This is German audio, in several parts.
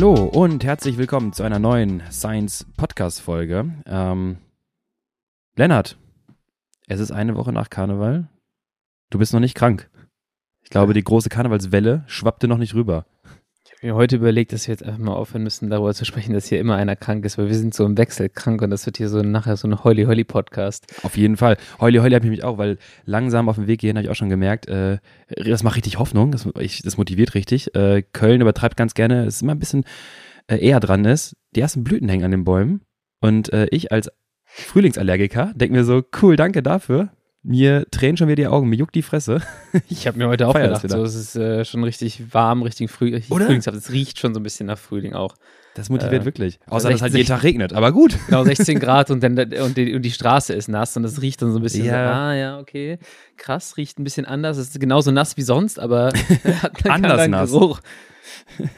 Hallo und herzlich willkommen zu einer neuen Science Podcast Folge. Ähm, Lennart, es ist eine Woche nach Karneval. Du bist noch nicht krank. Ich glaube, die große Karnevalswelle schwappte noch nicht rüber. Mir heute überlegt, dass wir jetzt einfach mal aufhören müssen, darüber zu sprechen, dass hier immer einer krank ist, weil wir sind so im Wechsel krank und das wird hier so nachher so ein Heuli-Heuli-Podcast. Auf jeden Fall. Heuli Heuli habe ich mich auch, weil langsam auf dem Weg hierhin habe ich auch schon gemerkt, äh, das macht richtig Hoffnung, das, ich, das motiviert richtig. Äh, Köln übertreibt ganz gerne, es immer ein bisschen äh, eher dran ist. Die ersten Blüten hängen an den Bäumen und äh, ich als Frühlingsallergiker denke mir so, cool, danke dafür. Mir tränen schon wieder die Augen, mir juckt die Fresse. Ich habe mir heute auch feier das gedacht, so, es ist äh, schon richtig warm, richtig, früh, richtig Oder? frühlingshaft. Es riecht schon so ein bisschen nach Frühling auch. Das motiviert Äh, wirklich. Außer, dass es halt 60 jeden Tag regnet, aber gut. Genau, 16 Grad und, dann, und, die, und die Straße ist nass und es riecht dann so ein bisschen Ja. so, ah ja, okay, krass, riecht ein bisschen anders. Es ist genauso nass wie sonst, aber hat einen Anders nass. Geruch.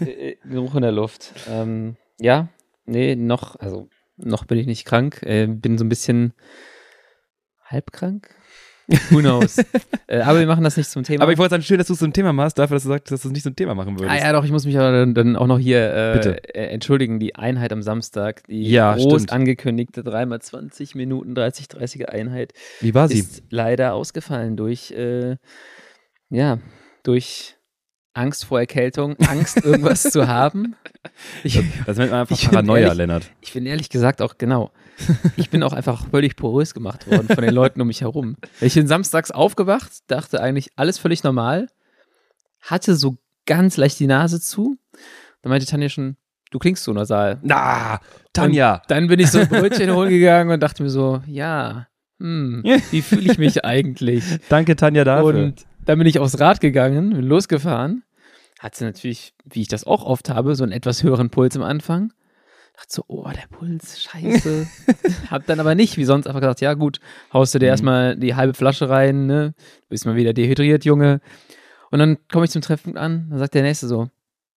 Äh, Geruch in der Luft. Ähm, ja, nee, noch, also noch bin ich nicht krank. Äh, bin so ein bisschen halbkrank. Who knows? äh, aber wir machen das nicht zum Thema. Aber ich wollte sagen, schön, dass du es zum Thema machst, dafür, dass du sagst, dass du es nicht zum Thema machen würdest. Ah ja, doch, ich muss mich aber dann, dann auch noch hier äh, äh, entschuldigen. Die Einheit am Samstag, die Ja, groß stimmt. angekündigte 3x20 Minuten 30, 30er Einheit, Wie war sie? ist leider ausgefallen durch, äh, ja, durch Angst vor Erkältung, Angst, irgendwas zu haben. Ich, Das nennt man einfach Ich Paranoia, ehrlich- Lennart. ich bin ehrlich gesagt auch, genau, ich bin auch einfach völlig porös gemacht worden von den Leuten um mich herum. Ich bin samstags aufgewacht, dachte eigentlich alles völlig normal, hatte so ganz leicht die Nase zu. Dann meinte Tanja schon, du klingst so nasal. Na, Tanja. Dann bin ich so ein Brötchen holen gegangen und dachte mir so, ja, hm, wie fühle ich mich eigentlich? Danke, Tanja, dafür. Und dann bin ich aufs Rad gegangen, bin losgefahren. Hatte natürlich, wie ich das auch oft habe, so einen etwas höheren Puls am Anfang. Dachte so, oh, der Puls, scheiße. Hab dann aber nicht, wie sonst, einfach gedacht, ja gut, haust du dir Mhm. erstmal die halbe Flasche rein, ne? Bist mal wieder dehydriert, Junge. Und dann komme ich zum Treffpunkt an, dann sagt der Nächste so,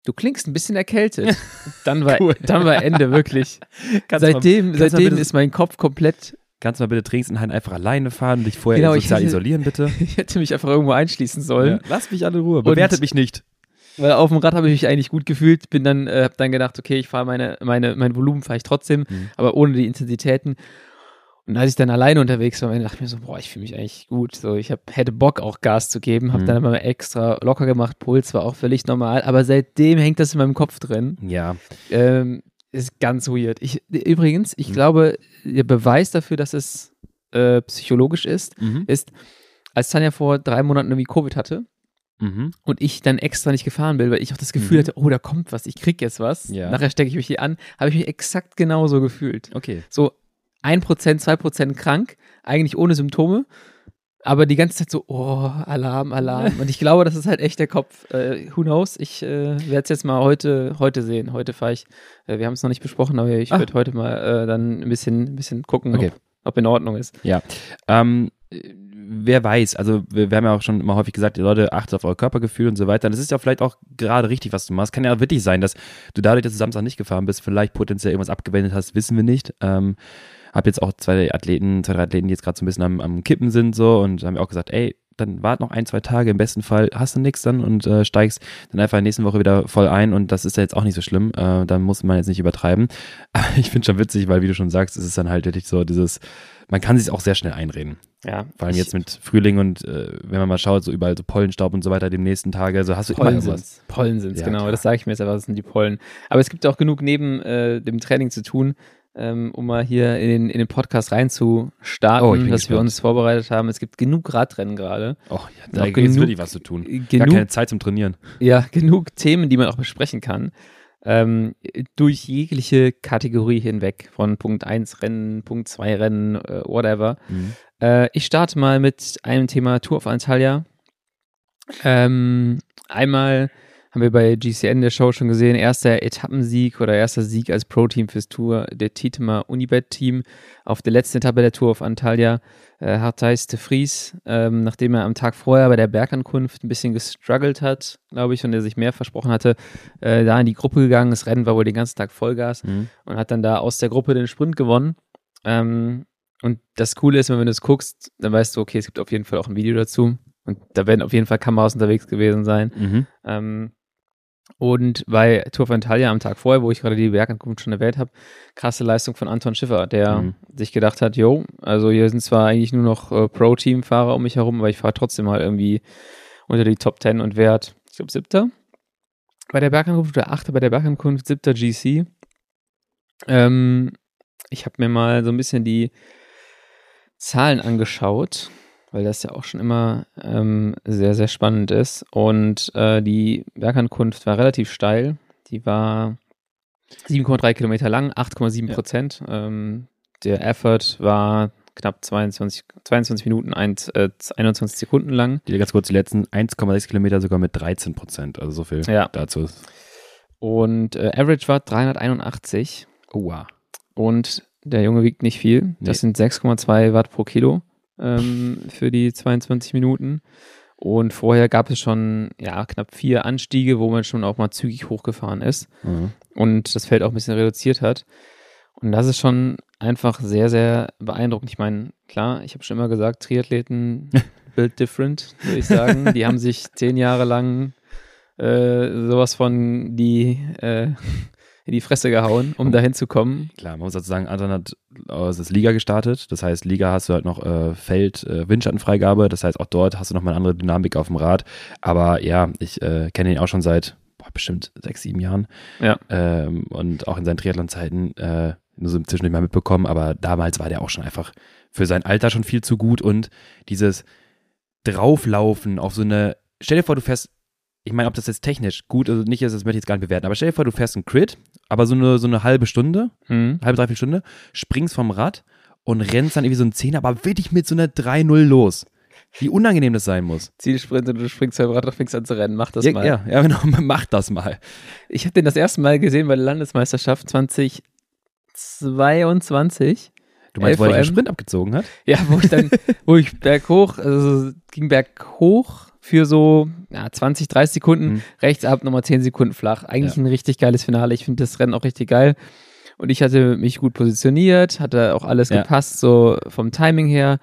du klingst ein bisschen erkältet. Dann war, Cool. dann war Ende, wirklich. Kannst du seitdem du mal seitdem bitte- ist mein Kopf komplett Kannst du mal bitte Trainingsinhalten einfach alleine fahren und dich vorher Genau, ich sozial hätte- isolieren, bitte? ich hätte mich einfach irgendwo einschließen sollen. Ja, lass mich alle in Ruhe. Bewertet mich nicht. Weil auf dem Rad habe ich mich eigentlich gut gefühlt, bin dann, äh, habe dann gedacht, okay, ich fahre meine, meine, mein Volumen fahre ich trotzdem, Mhm. aber ohne die Intensitäten. Und als ich dann alleine unterwegs war, dachte ich mir so, boah, ich fühle mich eigentlich gut. So, ich hab, hätte Bock auch Gas zu geben, habe Mhm. dann aber extra locker gemacht, Puls war auch völlig normal, aber seitdem hängt das in meinem Kopf drin. Ja. Ähm, ist ganz weird. Ich, übrigens, ich Mhm. glaube, der Beweis dafür, dass es äh, psychologisch ist, Mhm. ist, als Tanja vor drei Monaten irgendwie Covid hatte, Mhm. und ich dann extra nicht gefahren bin, weil ich auch das Gefühl Mhm. hatte, oh, da kommt was, ich krieg jetzt was. Ja. Nachher stecke ich mich hier an, habe ich mich exakt genauso gefühlt. Okay. So 1%, 2% krank, eigentlich ohne Symptome, aber die ganze Zeit so, oh, Alarm, Alarm. Und ich glaube, das ist halt echt der Kopf. Äh, who knows? Ich äh, werde es jetzt mal heute, heute sehen. Heute fahre ich, äh, wir haben es noch nicht besprochen, aber ich Ah. werde heute mal äh, dann ein bisschen, ein bisschen gucken, Okay. ob, ob in Ordnung ist. Ähm, äh, wer weiß, also wir, wir haben ja auch schon immer häufig gesagt, die Leute achtet auf euer Körpergefühl und so weiter. Das ist ja vielleicht auch gerade richtig, was du machst. Kann ja wirklich sein, dass du dadurch, dass du Samstag nicht gefahren bist, vielleicht potenziell irgendwas abgewendet hast, wissen wir nicht. Ähm, hab jetzt auch zwei Athleten, zwei, drei Athleten, die jetzt gerade so ein bisschen am, am Kippen sind so und haben wir auch gesagt, ey, dann wart noch ein, zwei Tage, im besten Fall hast du nichts dann und äh, steigst dann einfach in der nächsten Woche wieder voll ein und das ist ja jetzt auch nicht so schlimm, äh, da muss man jetzt nicht übertreiben. Aber ich finde schon witzig, weil wie du schon sagst, es ist dann halt wirklich so dieses, man kann sich auch sehr schnell einreden. Ja, Vor allem jetzt mit Frühling und äh, wenn man mal schaut, so überall so Pollenstaub und so weiter, die nächsten Tage, so hast du immer Pollen irgendwas. sind's. Pollen sind's, Ja, genau. klar. Das sage ich mir jetzt aber, das sind die Pollen. Aber es gibt auch genug neben äh, dem Training zu tun, ähm, um mal hier in den, in den Podcast reinzustarten, Oh, dass wir gespannt. uns vorbereitet haben. Es gibt genug Radrennen gerade. Oh, ja, da gibt es wirklich was zu tun. Gar Genug, keine Zeit zum Trainieren. ja, genug Themen, die man auch besprechen kann. Ähm, durch jegliche Kategorie hinweg. Von Punkt 1 Rennen, Punkt 2 Rennen, äh, whatever. Äh, ich starte mal mit einem Thema Tour of Antalya. Ähm, einmal haben wir bei GCN der Show schon gesehen, erster Etappensieg oder erster Sieg als Pro-Team fürs Tour der Titemer Unibet-Team auf der letzten Etappe der Tour of Antalya. Äh, Hartijs de Vries, ähm, nachdem er am Tag vorher bei der Bergankunft ein bisschen gestruggelt hat, glaube ich, und er sich mehr versprochen hatte, äh, da in die Gruppe gegangen. Das Rennen war wohl den ganzen Tag Vollgas Mhm. und hat dann da aus der Gruppe den Sprint gewonnen. Ähm, und das Coole ist, wenn du es guckst, dann weißt du, okay, es gibt auf jeden Fall auch ein Video dazu. Und da werden auf jeden Fall Kameras unterwegs gewesen sein. Mhm. Ähm, Und bei Tour von Italia am Tag vorher, wo ich gerade die Bergankunft schon erwähnt habe, krasse Leistung von Anton Schiffer, der Mhm. sich gedacht hat, yo, also hier sind zwar eigentlich nur noch äh, Pro-Team-Fahrer um mich herum, aber ich fahre trotzdem mal irgendwie unter die Top 10 und werde, ich glaube, siebter bei der Bergankunft oder achter bei der Bergankunft, siebter GC. Ähm, ich habe mir mal so ein bisschen die Zahlen angeschaut, weil das ja auch schon immer ähm, sehr, sehr spannend ist. Und äh, die Bergankunft war relativ steil. Die war 7,3 Kilometer lang, 8,7 Prozent. Ähm, der Effort war knapp 22, 22 Minuten, 1, äh, 21 Sekunden lang. Die ganz kurz, die letzten 1,6 Kilometer sogar mit 13 Prozent. Also so viel Ja. dazu. Und äh, Average war 381. Oh, wow. Und der Junge wiegt nicht viel. Das sind 6,2 Watt pro Kilo ähm, für die 22 Minuten. Und vorher gab es schon ja, knapp vier Anstiege, wo man schon auch mal zügig hochgefahren ist Mhm. und das Feld auch ein bisschen reduziert hat. Und das ist schon einfach sehr, sehr beeindruckend. Ich meine, klar, ich habe schon immer gesagt, Triathleten build different, würde ich sagen. Die haben sich zehn Jahre lang äh, sowas von die äh, in die Fresse gehauen, um dahin zu kommen. Klar, man muss dazu sagen, Anton hat aus das Liga gestartet. Das heißt, Liga hast du halt noch äh, Feld, äh, Windschattenfreigabe. Das heißt, auch dort hast du nochmal eine andere Dynamik auf dem Rad. Aber ja, ich äh, kenne ihn auch schon seit boah, bestimmt sechs, sieben Jahren. Ja. Ähm, und auch in seinen Triathlon-Zeiten äh, nur so zwischendurch mal mitbekommen. Aber damals war der auch schon einfach für sein Alter schon viel zu gut. Und dieses Drauflaufen auf so eine, stell dir vor, du fährst ich meine, ob das jetzt technisch gut oder nicht ist, das möchte ich jetzt gar nicht bewerten. Aber stell dir vor, du fährst einen Crit, aber so eine, so eine halbe Stunde, Mhm. halbe, dreiviertel Stunde, springst vom Rad und rennst dann irgendwie so ein Zehner, aber wirklich mit so einer 3-0 los. Wie unangenehm das sein muss. Zielsprint und du springst beim Rad und fängst an zu rennen. Mach das Ja, mal. ja, ja, genau, mach das mal. Ich habe den das erste Mal gesehen bei der Landesmeisterschaft 2022. Du meinst, wo er den LVM? Sprint abgezogen hat? Ja, wo ich dann, wo ich berghoch, also ging berghoch für so ja, 20, 30 Sekunden, Mhm. rechts ab, nochmal 10 Sekunden flach. Eigentlich Ja. ein richtig geiles Finale. Ich finde das Rennen auch richtig geil. Und ich hatte mich gut positioniert, hatte auch alles Ja. gepasst, so vom Timing her.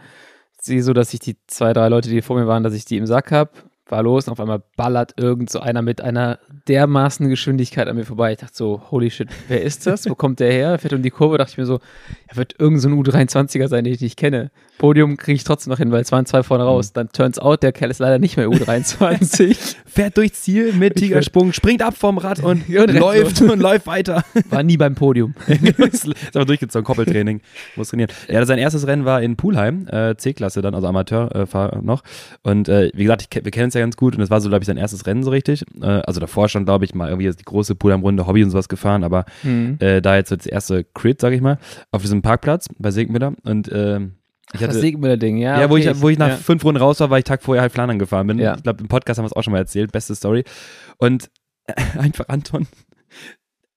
Sehe so, dass ich die zwei, drei Leute, die vor mir waren, dass ich die im Sack habe. War los und auf einmal ballert irgend so einer mit einer dermaßen Geschwindigkeit an mir vorbei. Ich dachte so, holy shit, wer ist das? Wo kommt der her? Fährt um die Kurve, dachte ich mir so, er wird irgend so ein U23er sein, den ich nicht kenne. Podium kriege ich trotzdem noch hin, weil es waren zwei vorne raus. Dann turns out, der Kerl ist leider nicht mehr U23. Fährt durchs Ziel mit Tigersprung, springt ab vom Rad und, und läuft und läuft weiter. War nie beim Podium. ist aber durchgezogen, Koppeltraining, muss trainieren. Ja, sein erstes Rennen war in Pulheim, äh, C-Klasse dann, also Amateurfahrer äh, noch. Und äh, wie gesagt, ich, wir kennen es ja ganz gut und das war so, glaube ich, sein erstes Rennen so richtig. Äh, also davor schon, glaube ich, mal irgendwie die große Pulheim-Runde, Hobby und sowas gefahren, aber Hm. äh, da jetzt so das erste Crit, sage ich mal, auf diesem Parkplatz bei Segmüller und ich Das hatte, Segmüller-Ding, ja. ja, wo, okay, ich, wo ich nach ja. fünf Runden raus war, weil ich Tag vorher halt Flandern gefahren bin. Ja. Ich glaube, im Podcast haben wir es auch schon mal erzählt. Beste Story. Und einfach Anton,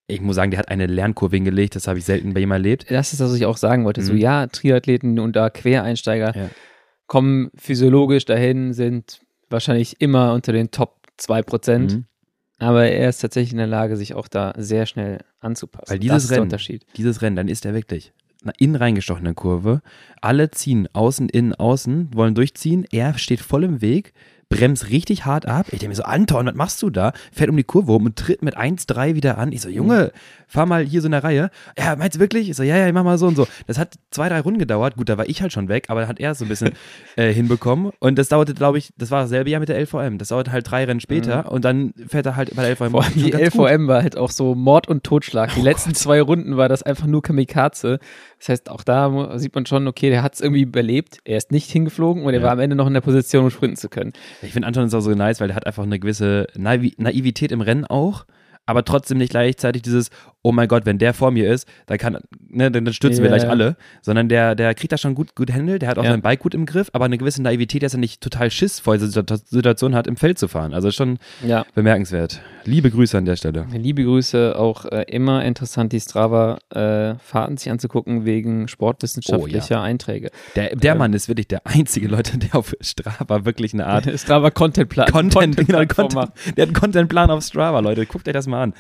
ich muss sagen, der hat eine Lernkurve hingelegt. Das habe ich selten bei jemandem erlebt. Das ist, was ich auch sagen wollte. So, Mhm. ja, Triathleten und da Quereinsteiger Ja. kommen physiologisch dahin, sind wahrscheinlich immer unter den Top 2%. Mhm. Aber er ist tatsächlich in der Lage, sich auch da sehr schnell anzupassen. Weil dieses das ist der Rennen- Unterschied. Dieses Rennen, dann ist er wirklich innen reingestochene Kurve. Alle ziehen außen, innen, außen, wollen durchziehen. Er steht voll im Weg, bremst richtig hart ab. Ich denke mir so, Anton, was machst du da? Fährt um die Kurve rum und tritt mit 1,3 wieder an. Ich so, Junge, fahr mal hier so in der Reihe. Ja, meinst du wirklich? Ich so, ja, ja, ich mach mal so und so. Das hat zwei, drei Runden gedauert. Gut, da war ich halt schon weg, aber da hat er es so ein bisschen äh, hinbekommen. Und das dauerte, glaube ich, das war dasselbe Jahr mit der LVM. Das dauerte halt drei Rennen später und dann fährt er halt bei der LVM. Vor allem die ganz gut. LVM war halt auch so Mord und Totschlag. Die letzten zwei Runden war das einfach nur Kamikaze. Das heißt, auch da sieht man schon, okay, der hat es irgendwie überlebt. Er ist nicht hingeflogen und er Ja. war am Ende noch in der Position, um sprinten zu können. Ich finde Anton ist auch so nice, weil der hat einfach eine gewisse Naivi Naivität im Rennen auch, aber trotzdem nicht gleichzeitig dieses, oh mein Gott, wenn der vor mir ist, dann kann, ne, dann, dann stürzen wir Ja. gleich alle, sondern der, der kriegt das schon gut, gut handelt, der hat auch Ja. sein Bike gut im Griff, aber eine gewisse Naivität, dass er nicht total Schiss vor dieser Situ- Situation hat, im Feld zu fahren. Also schon Ja. bemerkenswert. Liebe Grüße an der Stelle. Liebe Grüße, auch äh, immer interessant, die Strava-Fahrten sich anzugucken wegen sportwissenschaftlicher Einträge. Der, der Ähm. Mann ist wirklich der einzige Leute, der auf Strava wirklich eine Art Strava-Content-Plan. Content, genau, Content-Plattform Content, macht. der hat einen Contentplan auf Strava, Leute. Guckt euch das mal an.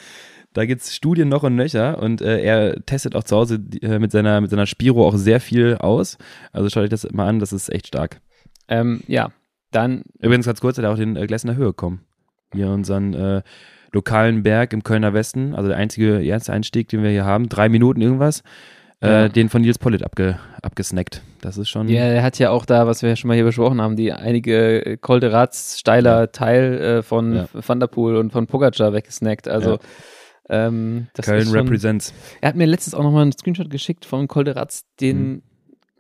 Da gibt es Studien noch und nöcher und äh, er testet auch zu Hause äh, mit, seiner, mit seiner Spiro auch sehr viel aus. Also schaut euch das mal an, das ist echt stark. Ähm, ja, dann Übrigens ganz kurz, hat er auch den äh, Glässener Höhe kommen. Hier unseren, äh, lokalen Berg im Kölner Westen, also der einzige erste Einstieg, den wir hier haben, drei Minuten irgendwas, äh, Ja. den von Nils Pollitt abge, abgesnackt. Das ist schon. Ja, er hat ja auch da, was wir ja schon mal hier besprochen haben, die einige äh, Col de Rats steiler Teil äh, von Ja. Van der Poel und von Pogacar weggesnackt. Also ähm, Köln schon, represents. Er hat mir letztens auch nochmal einen Screenshot geschickt von Col de Rats, den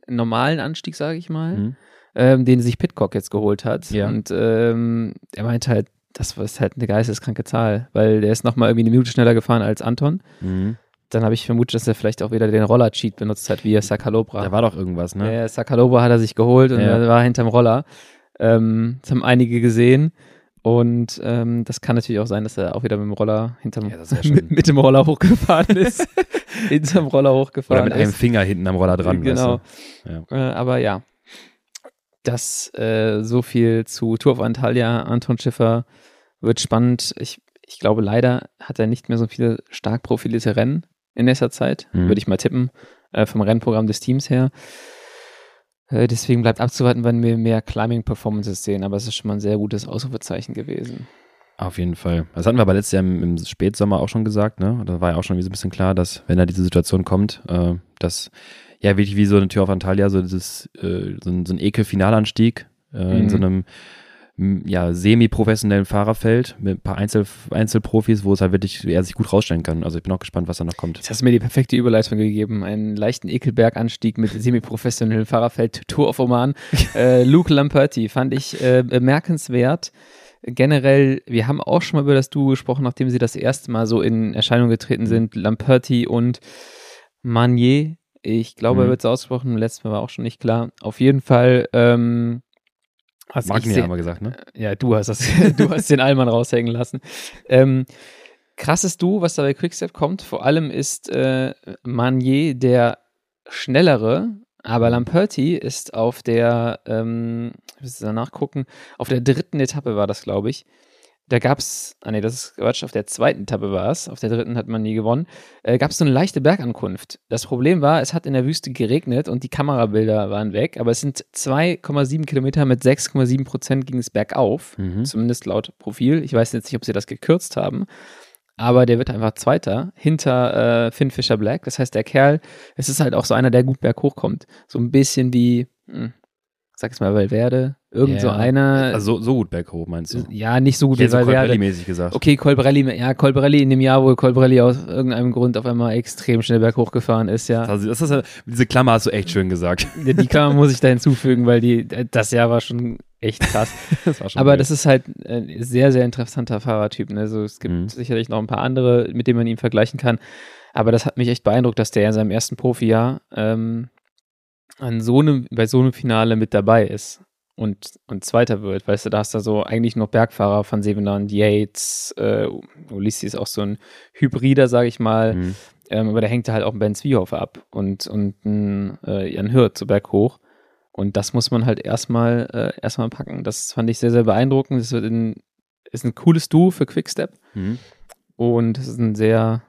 normalen Anstieg, sage ich mal, Mhm. ähm, den sich Pitcock jetzt geholt hat. Ja. Und ähm, er meinte halt, das ist halt eine geisteskranke Zahl, weil der ist nochmal irgendwie eine Minute schneller gefahren als Anton. Mhm. Dann habe ich vermutet, dass er vielleicht auch wieder den Roller-Cheat benutzt hat, wie er Sakalobra. Da war doch irgendwas, ne? Ja, Sakalova hat er sich geholt und Ja. er war hinterm Roller. Ähm, das haben einige gesehen. Und ähm, das kann natürlich auch sein, dass er auch wieder mit dem Roller hinterm Ja, mit, mit dem Roller hochgefahren ist. hinterm Roller Oder hochgefahren mit einem ist. Finger hinten am Roller dran. Genau. Weißt Äh, aber ja. Das äh, so viel zu Tour of Antalya. Anton Schiffer wird spannend. Ich, ich glaube, leider hat er nicht mehr so viele stark profilierte Rennen in nächster Zeit. Mhm. Würde ich mal tippen. Äh, vom Rennprogramm des Teams her. Äh, deswegen bleibt abzuwarten, wann wir mehr Climbing-Performances sehen. Aber es ist schon mal ein sehr gutes Ausrufezeichen gewesen. Auf jeden Fall. Das hatten wir aber letztes Jahr im, im Spätsommer auch schon gesagt, ne? Da war ja auch schon so ein bisschen klar, dass, wenn da diese Situation kommt, äh, dass ja wirklich wie so eine Tür auf Antalya, so dieses, äh, so ein, so ein Ekel-Finalanstieg äh, in Mhm. so einem m, ja, semi-professionellen Fahrerfeld mit ein paar Einzel Einzelprofis, wo es halt wirklich er sich gut rausstellen kann. Also ich bin auch gespannt, was da noch kommt. Jetzt hast du mir die perfekte Überleitung gegeben. Einen leichten Ekelberganstieg mit semi-professionellem Fahrerfeld, Tour of Oman. äh, Luke Lamperti fand ich äh, bemerkenswert. Generell, wir haben auch schon mal über das Duo gesprochen, nachdem sie das erste Mal so in Erscheinung getreten sind. Lamperti und Manier. Ich glaube, Mhm. er wird so ausgesprochen. Letztes Mal war auch schon nicht klar. Auf jeden Fall. Ähm, ich Magni haben wir gesagt, ne? ja, du hast das, du hast den Allmann raushängen lassen. Ähm, krasses Du, was da bei Quickstep kommt, vor allem ist äh, Manier der schnellere, aber Lamperti ist auf der, ähm, ich muss da nachgucken, auf der dritten Etappe war das, glaube ich. Da gab es, ah nee, das ist Quatsch, auf der zweiten Etappe war es, auf der dritten hat man nie gewonnen, äh, gab es so eine leichte Bergankunft. Das Problem war, es hat in der Wüste geregnet und die Kamerabilder waren weg, aber es sind 2,7 Kilometer mit 6,7 Prozent ging es bergauf, Mhm. zumindest laut Profil. Ich weiß jetzt nicht, ob sie das gekürzt haben, aber der wird einfach Zweiter hinter äh, Finn Fisher Black. Das heißt, der Kerl, es ist halt auch so einer, der gut berghoch kommt. So ein bisschen wie, hm, sag es mal, Valverde, irgend so Ja. einer. Also so, gut berghoch, meinst du? ja, nicht so gut Ich wie hätte so. Colbrelli-mäßig gesagt. Okay, Colbrelli, ja, Colbrelli in dem Jahr, wo Colbrelli aus irgendeinem Grund auf einmal extrem schnell berghoch gefahren ist, ja. Also, das ist, diese Klammer hast du echt schön gesagt. Die Klammer muss ich da hinzufügen, weil die, das Jahr war schon echt krass. Das war schon Aber wild. das ist halt ein sehr, sehr interessanter Fahrertyp. Ne? Also es gibt Mhm. sicherlich noch ein paar andere, mit denen man ihn vergleichen kann. Aber das hat mich echt beeindruckt, dass der in seinem ersten Profijahr ähm, an so einem, bei so einem Finale mit dabei ist und, und Zweiter wird. Weißt du, da hast du so eigentlich noch Bergfahrer von Sevenand, Yates, äh, Ulissi ist auch so ein Hybrider, sage ich mal. Mhm. Ähm, aber der hängt halt auch Ben Zwiehoff ab und, und ein äh, Jan Hirt so berghoch. Und das muss man halt erstmal äh, erstmal packen. Das fand ich sehr, sehr beeindruckend. Das wird ein, ist ein cooles Duo für Quickstep. Mhm. Und es ist ein sehr,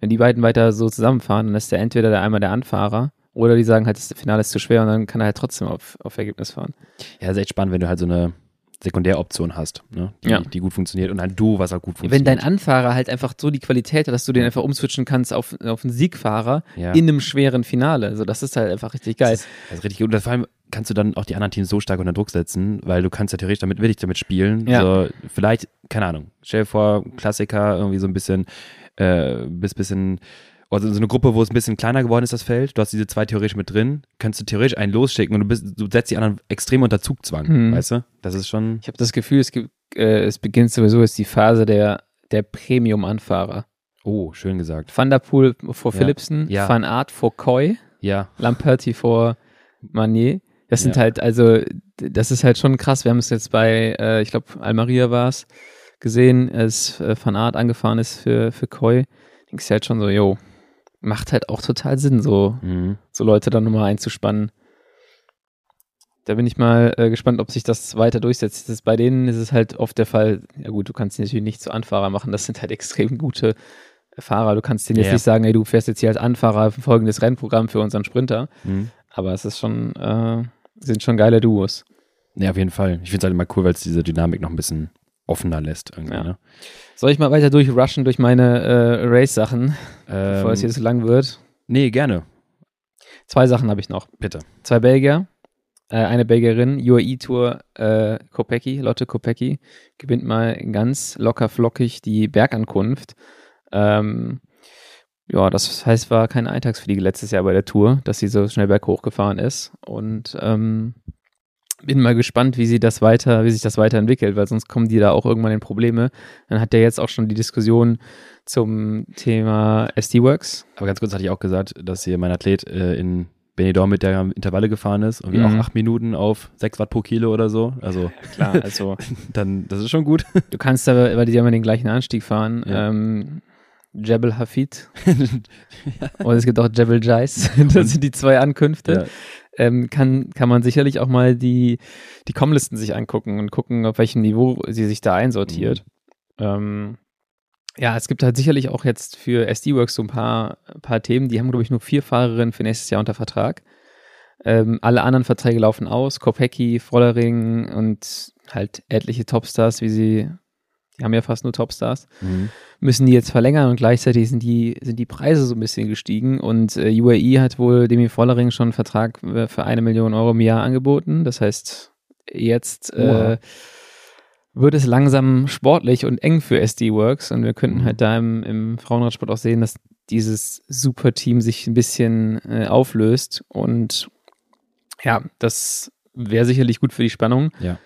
wenn die beiden weiter so zusammenfahren, dann ist der entweder der einmal der Anfahrer oder die sagen halt, das Finale ist zu schwer und dann kann er halt trotzdem auf, auf Ergebnis fahren. Ja, ist echt spannend, wenn du halt so eine Sekundäroption hast, ne? die, Ja. die gut funktioniert und ein Duo, was auch gut Wenn funktioniert. dein Anfahrer halt einfach so die Qualität hat, dass du den einfach umswitchen kannst auf, auf einen Siegfahrer ja. in einem schweren Finale. Also das ist halt einfach richtig geil. Das ist, das ist richtig gut. Und vor allem kannst du dann auch die anderen Teams so stark unter Druck setzen, weil du kannst ja theoretisch damit, will ich damit spielen. Ja. So, vielleicht, keine Ahnung, stell dir vor, Klassiker, irgendwie so ein bisschen, äh, bis bisschen, also so eine Gruppe, wo es ein bisschen kleiner geworden ist, das Feld. Du hast diese zwei theoretisch mit drin, kannst du theoretisch einen losschicken und du, bist, du setzt die anderen extrem unter Zugzwang, Mhm. weißt du? Das ist schon, Ich habe das Gefühl, es, gibt, äh, es beginnt sowieso jetzt die Phase der, der Premium-Anfahrer. oh, schön gesagt. Van der Poel vor Ja. Philipsen, Ja. Van Aert vor Coy, Ja, Lamperti vor Manier. Das sind Ja. halt, also, das ist halt schon krass. Wir haben es jetzt bei, äh, ich glaube, Almaria war es, gesehen, als äh, Van Aert angefahren ist für, für Coy. Denkst du halt schon so, yo, macht halt auch total Sinn, so, mhm. so Leute dann nochmal einzuspannen. Da bin ich mal äh, gespannt, ob sich das weiter durchsetzt. Das ist, bei denen ist es halt oft der Fall, ja gut, du kannst natürlich nicht zu Anfahrer machen, das sind halt extrem gute Fahrer. Du kannst denen jetzt Ja. nicht sagen, ey, du fährst jetzt hier als Anfahrer folgendes Rennprogramm für unseren Sprinter. Mhm. Aber es ist schon, äh, sind schon geile Duos. Ja, auf jeden Fall. Ich finde es halt immer cool, weil es diese Dynamik noch ein bisschen offener lässt. Irgendwie, Ja. ne? Soll ich mal weiter durchrushen durch meine äh, Race-Sachen, bevor es hier ähm, zu lang wird? nee, gerne. Zwei Sachen habe ich noch. Bitte. Zwei Belgier, äh, eine Belgierin, UAE Tour äh, Kopecky, Lotte Kopecky, gewinnt mal ganz locker flockig die Bergankunft. Ähm, ja, das heißt, war keine Eintagsfliege letztes Jahr bei der Tour, dass sie so schnell berghoch gefahren ist. Und ähm, bin mal gespannt, wie sie das weiter, wie sich das weiterentwickelt, weil sonst kommen die da auch irgendwann in Probleme. Dann hat der jetzt auch schon die Diskussion zum Thema SD-Works. Aber ganz kurz hatte ich auch gesagt, dass hier mein Athlet äh, in Benidorm mit der Intervalle gefahren ist und wir Mhm. auch acht Minuten auf sechs Watt pro Kilo oder so. Also Klar, also dann, das ist schon gut. Du kannst aber, weil die haben ja den gleichen Anstieg fahren, Ja. ähm, Jebel Hafid und es gibt auch Jebel Jais. Das sind die zwei Ankünfte. Ähm, kann, kann man sicherlich auch mal die, die Com-Listen sich angucken und gucken, auf welchem Niveau sie sich da einsortiert. Ähm, ja, es gibt halt sicherlich auch jetzt für SD-Works so ein paar, paar Themen. Die haben, glaube ich, nur vier Fahrerinnen für nächstes Jahr unter Vertrag. Ähm, alle anderen Verträge laufen aus. Kopecki, Frollering und halt etliche Topstars, wie sie, die haben ja fast nur Topstars, Mhm. müssen die jetzt verlängern und gleichzeitig sind die, sind die Preise so ein bisschen gestiegen und äh, UAE hat wohl Demi Frollering schon einen Vertrag äh, für eine Million Euro im Jahr angeboten. Das heißt, jetzt äh, wird es langsam sportlich und eng für SD Works und wir könnten Mhm. halt da im, im Frauenradsport auch sehen, dass dieses Superteam sich ein bisschen äh, auflöst und ja, das wäre sicherlich gut für die Spannung. Ja.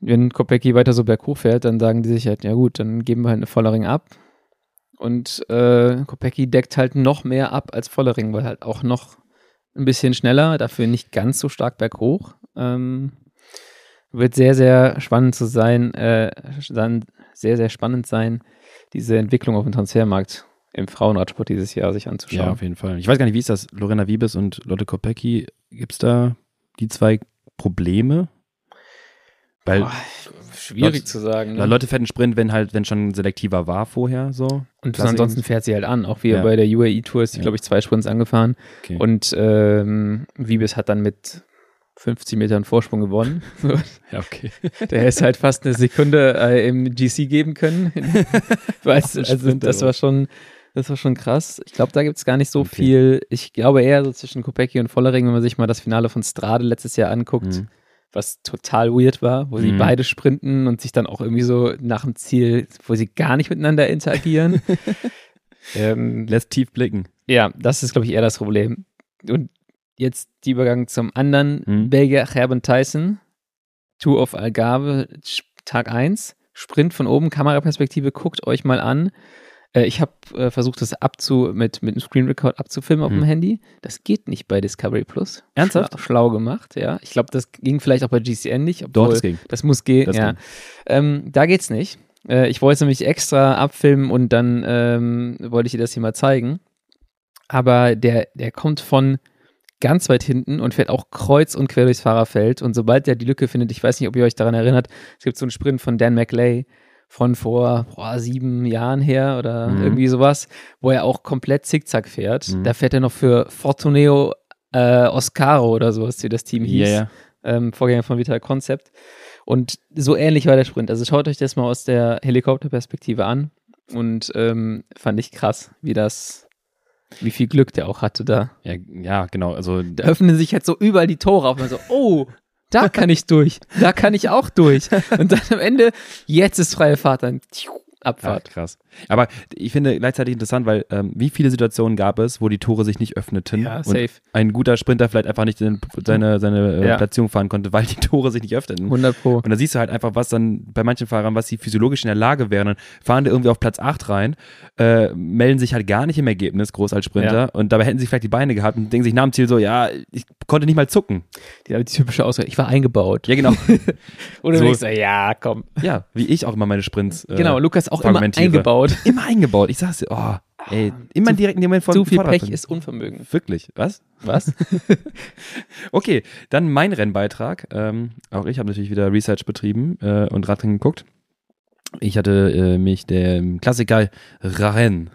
Wenn Kopecky weiter so berghoch fährt, dann sagen die sich halt, ja gut, dann geben wir halt eine Vollering ab. Und äh, Kopecky deckt halt noch mehr ab als Vollering, weil halt auch noch ein bisschen schneller, dafür nicht ganz so stark berghoch. Ähm, wird sehr, sehr spannend zu sein, äh, dann sehr, sehr spannend sein, diese Entwicklung auf dem Transfermarkt im Frauenradsport dieses Jahr sich anzuschauen. Ja, auf jeden Fall. Ich weiß gar nicht, wie ist das? Lorena Wiebes und Lotte Kopecki, gibt es da die zwei Probleme? Weil Boah, schwierig Leute- zu sagen. Ne? Leute fährt einen Sprint, wenn halt, wenn schon selektiver war vorher so. Und ansonsten fährt sie halt an. Auch wie Ja. bei der UAE Tour ist sie, Ja. glaube ich, zwei Sprints angefahren. Okay. Und ähm, Wiebes hat dann mit 50 Metern Vorsprung gewonnen. Ja, okay. Der ist halt fast eine Sekunde äh, im GC geben können. Weißt, also Sprint, das war schon, das war schon krass. Ich glaube, da gibt es gar nicht so Okay. viel. Ich glaube eher so zwischen Kopecky und Vollering, wenn man sich mal das Finale von Strade letztes Jahr anguckt, Mhm. Was total weird war, wo sie Mhm. beide sprinten und sich dann auch irgendwie so nach dem Ziel, wo sie gar nicht miteinander interagieren. ähm, Lässt tief blicken. ja, das ist, glaube ich, eher das Problem. Und jetzt die Übergang zum anderen Mhm. Belgier Gerben Tyson, Tour of Algarve, Tag 1, Sprint von oben, Kameraperspektive, guckt euch mal an. Äh, ich habe äh, versucht, das abzu mit, mit einem Screen Record abzufilmen auf dem Mhm. Handy. Das geht nicht bei Discovery Plus. Ernsthaft? Schlau, schlau gemacht, ja. Ich glaube, das ging vielleicht auch bei GCN nicht. Doch, Obwohl, das ging. das muss gehen, Das ja. ging. Ähm, da geht's nicht. Äh, ich wollte es nämlich extra abfilmen und dann ähm, wollte ich dir das hier mal zeigen. Aber der, der kommt von ganz weit hinten und fährt auch kreuz und quer durchs Fahrerfeld. Und sobald der die Lücke findet, ich weiß nicht, ob ihr euch daran erinnert, es gibt so einen Sprint von Dan McLay von vor boah, sieben Jahren her oder Mhm. irgendwie sowas, wo er auch komplett zickzack fährt. Mhm. Da fährt er noch für Fortuneo äh, Oscaro oder sowas, wie das Team hieß Ja, ja. ähm, Vorgänger von Vital Concept. Und so ähnlich war der Sprint. Also schaut euch das mal aus der Helikopterperspektive an. Und ähm, fand ich krass, wie das, wie viel Glück der auch hatte da. Ja, ja, genau. Also Da öffnen sich halt so überall die Tore auf. Und man so, oh, da kann ich durch. Da kann ich auch durch. Und dann am Ende, jetzt ist freie Fahrt, dann tschiu, Ach, Abfahrt. krass. Aber ich finde gleichzeitig interessant, weil ähm, wie viele Situationen gab es, wo die Tore sich nicht öffneten Ja, und ein guter Sprinter vielleicht einfach nicht in seine, seine äh, Ja. Platzierung fahren konnte, weil die Tore sich nicht öffneten. 100 Pro. Und da siehst du halt einfach, was dann bei manchen Fahrern, was sie physiologisch in der Lage wären. Dann fahren die irgendwie auf Platz 8 rein, äh, melden sich halt gar nicht im Ergebnis, groß als Sprinter. Ja. Und dabei hätten sie vielleicht die Beine gehabt und denken sich nach dem Ziel so, ja, ich konnte nicht mal zucken. Die, die typische Aussage, ich war eingebaut. Ja, genau. Oder so. ich so, ja, komm. ja, wie ich auch immer meine Sprints. Äh, genau, Lukas auch immer eingebaut. Immer eingebaut. Ich sag's dir, oh, ey, immer Zu- direkt in dem Moment vor Zu viel. Pech ist Unvermögen. Wirklich, was? Was? Okay, dann mein Rennbeitrag. Ähm, auch ich habe natürlich wieder Research betrieben äh, und Radrennen geguckt. Ich hatte äh, mich dem Klassiker Rahen,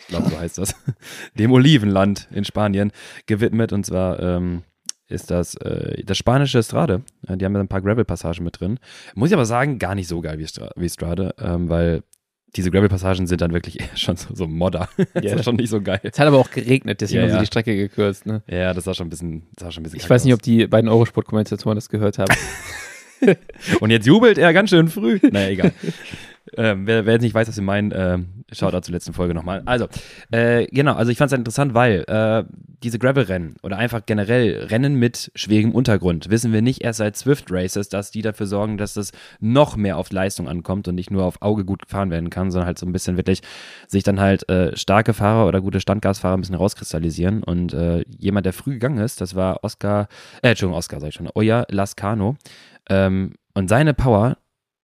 ich glaube so heißt das, dem Olivenland in Spanien gewidmet und zwar ähm, ist das äh, das spanische Strade. Äh, die haben ja ein paar Gravel-Passagen mit drin. Muss ich aber sagen, gar nicht so geil wie, Stra wie Strade, ähm, weil diese Gravel-Passagen sind dann wirklich eher schon so, so Modder. das Ja. ist schon nicht so geil. Es hat aber auch geregnet, deswegen Ja, haben sie ja. die Strecke gekürzt. Ne? Ja, das sah schon ein bisschen, sah schon ein bisschen Ich weiß nicht, aus. ob die beiden Eurosport-Kommentatoren das gehört haben. Und jetzt jubelt er ganz schön früh. Naja, egal. Ähm, wer, wer jetzt nicht weiß, was wir meinen, ähm, schaut da zur letzten Folge nochmal. Also, äh, genau, also ich fand es interessant, weil äh, diese Gravel-Rennen oder einfach generell Rennen mit schwierigem Untergrund, wissen wir nicht erst seit Swift Races, dass die dafür sorgen, dass das noch mehr auf Leistung ankommt und nicht nur auf Auge gut gefahren werden kann, sondern halt so ein bisschen wirklich sich dann halt äh, starke Fahrer oder gute Standgasfahrer ein bisschen rauskristallisieren. Und äh, jemand, der früh gegangen ist, das war Oscar, äh, Entschuldigung, Oscar, sag ich schon, Oya Lascano. Ähm, und seine Power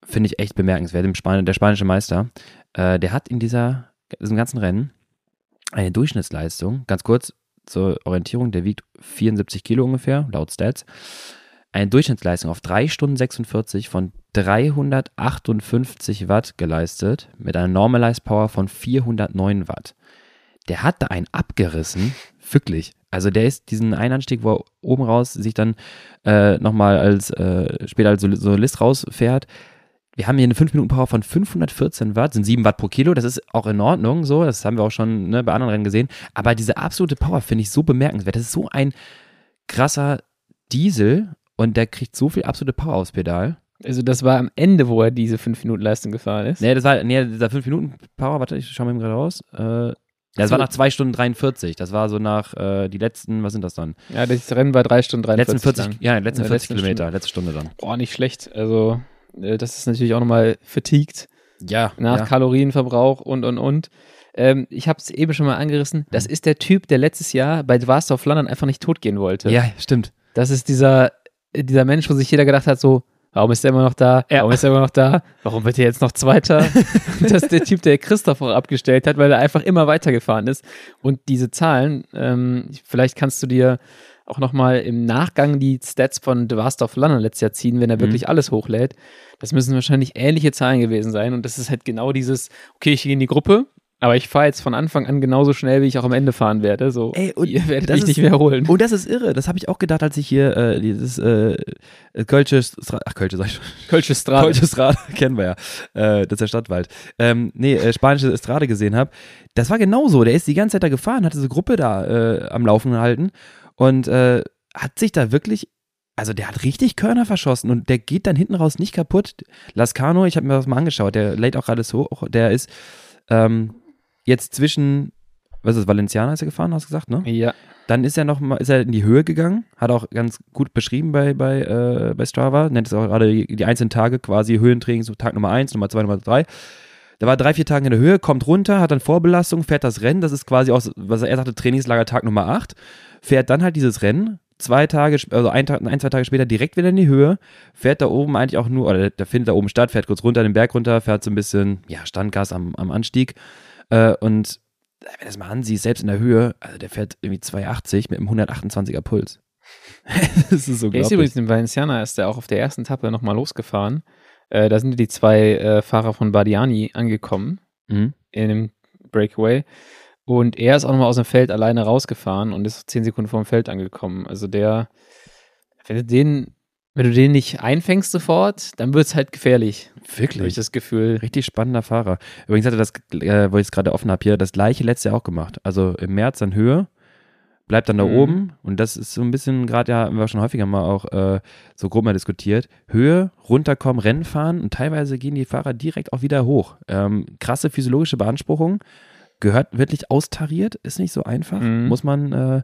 finde ich echt bemerkenswert. Der spanische Meister, äh, der hat in dieser, diesem ganzen Rennen eine Durchschnittsleistung, ganz kurz zur Orientierung, der wiegt 74 Kilo ungefähr, laut Stats. Eine Durchschnittsleistung auf 3 Stunden 46 von 358 Watt geleistet, mit einer Normalized Power von 409 Watt. Der hat da einen abgerissen, wirklich. Also der ist diesen Einanstieg, wo er oben raus sich dann äh, nochmal als äh, später als Sol- Solist rausfährt. Wir haben hier eine 5-Minuten-Power von 514 Watt, sind 7 Watt pro Kilo, das ist auch in Ordnung, so, das haben wir auch schon ne, bei anderen Rennen gesehen. Aber diese absolute Power finde ich so bemerkenswert. Das ist so ein krasser Diesel und der kriegt so viel absolute Power aufs Pedal. Also das war am Ende, wo er diese 5 Minuten Leistung gefahren ist. Nee, das war, nee, dieser 5-Minuten-Power, warte, ich schau mal eben gerade raus. Äh, das So. war nach 2 Stunden 43. Das war so nach äh, die letzten, was sind das dann? Ja, das Rennen war 3 Stunden 43 letzten 40, lang. ja, letzten Ja, 40 letzten Kilometer, letzte Stunde dann. Boah, nicht schlecht. Also das ist natürlich auch nochmal fatigued Ja, nach ja. Kalorienverbrauch und, und, und. Ähm, ich habe es eben schon mal angerissen. Das ist der Typ, der letztes Jahr bei Dwarster of London einfach nicht totgehen wollte. ja, stimmt. Das ist dieser, äh, dieser Mensch, wo sich jeder gedacht hat, so, warum ist er immer noch da? Ja. Warum ist er immer noch da? Warum wird er jetzt noch Zweiter? das ist der Typ, der Christoph auch abgestellt hat, weil er einfach immer weitergefahren ist. Und diese Zahlen, ähm, vielleicht kannst du dir auch nochmal im Nachgang die Stats von The Last of London letztes Jahr ziehen, wenn er Mhm. wirklich alles hochlädt. Das müssen wahrscheinlich ähnliche Zahlen gewesen sein. Und das ist halt genau dieses, okay, ich gehe in die Gruppe, aber ich fahre jetzt von Anfang an genauso schnell, wie ich auch am Ende fahren werde. So, Ey, und ihr werdet mich ist- nicht mehr holen. Oh, das ist irre. Das habe ich auch gedacht, als ich hier äh, dieses äh, Kölsche Stra ach Kölsche sag ich schon. Kölsche Straße. Kölsche Strade kennen wir ja. Äh, das ist der Stadtwald. Ähm, nee, äh, spanische Strade gesehen habe. Das war genauso. Der ist die ganze Zeit da gefahren, hat diese Gruppe da äh, am Laufen gehalten und äh, hat sich da wirklich also der hat richtig Körner verschossen und der geht dann hinten raus nicht kaputt. Lascano, ich habe mir das mal angeschaut, der lädt auch gerade so hoch, der ist ähm, jetzt zwischen, was ist das, Valenciana ist er gefahren, hast du gesagt, ne? Ja. Dann ist er noch mal, ist er in die Höhe gegangen, hat auch ganz gut beschrieben bei, bei, äh, bei Strava, nennt es auch gerade die, einzelnen Tage, quasi Höhentraining, so Tag Nummer 1, Nummer 2, Nummer 3. Da war drei, vier Tage in der Höhe, kommt runter, hat dann Vorbelastung, fährt das Rennen, das ist quasi auch, was er sagte, Trainingslager Tag Nummer 8, fährt dann halt dieses Rennen, zwei Tage, also ein, Tag, ein, zwei Tage später direkt wieder in die Höhe, fährt da oben eigentlich auch nur, oder der findet da oben statt, fährt kurz runter den Berg runter, fährt so ein bisschen, ja, Standgas am, am Anstieg äh, und wenn du das mal ansiehst, selbst in der Höhe, also der fährt irgendwie 280 mit einem 128er Puls. das ist so Der ist übrigens in Valenciana, ist er auch auf der ersten Etappe nochmal losgefahren. Äh, da sind die zwei äh, Fahrer von Bardiani angekommen Mhm. in dem Breakaway. Und er ist auch nochmal aus dem Feld alleine rausgefahren und ist zehn Sekunden vor dem Feld angekommen. Also der, wenn du den, wenn du den nicht einfängst sofort, dann wird es halt gefährlich. Habe ich Wirklich. das Gefühl. Richtig spannender Fahrer. Übrigens hat er das, äh, wo ich es gerade offen habe hier, das gleiche letztes Jahr auch gemacht. Also im März dann Höhe, bleibt dann da Mhm. oben und das ist so ein bisschen, gerade ja, haben wir schon häufiger mal auch äh, so grob mal diskutiert. Höhe, runterkommen, Rennen fahren und teilweise gehen die Fahrer direkt auch wieder hoch. Ähm, krasse physiologische Beanspruchung, gehört wirklich austariert, ist nicht so einfach. Mhm. Muss man, äh,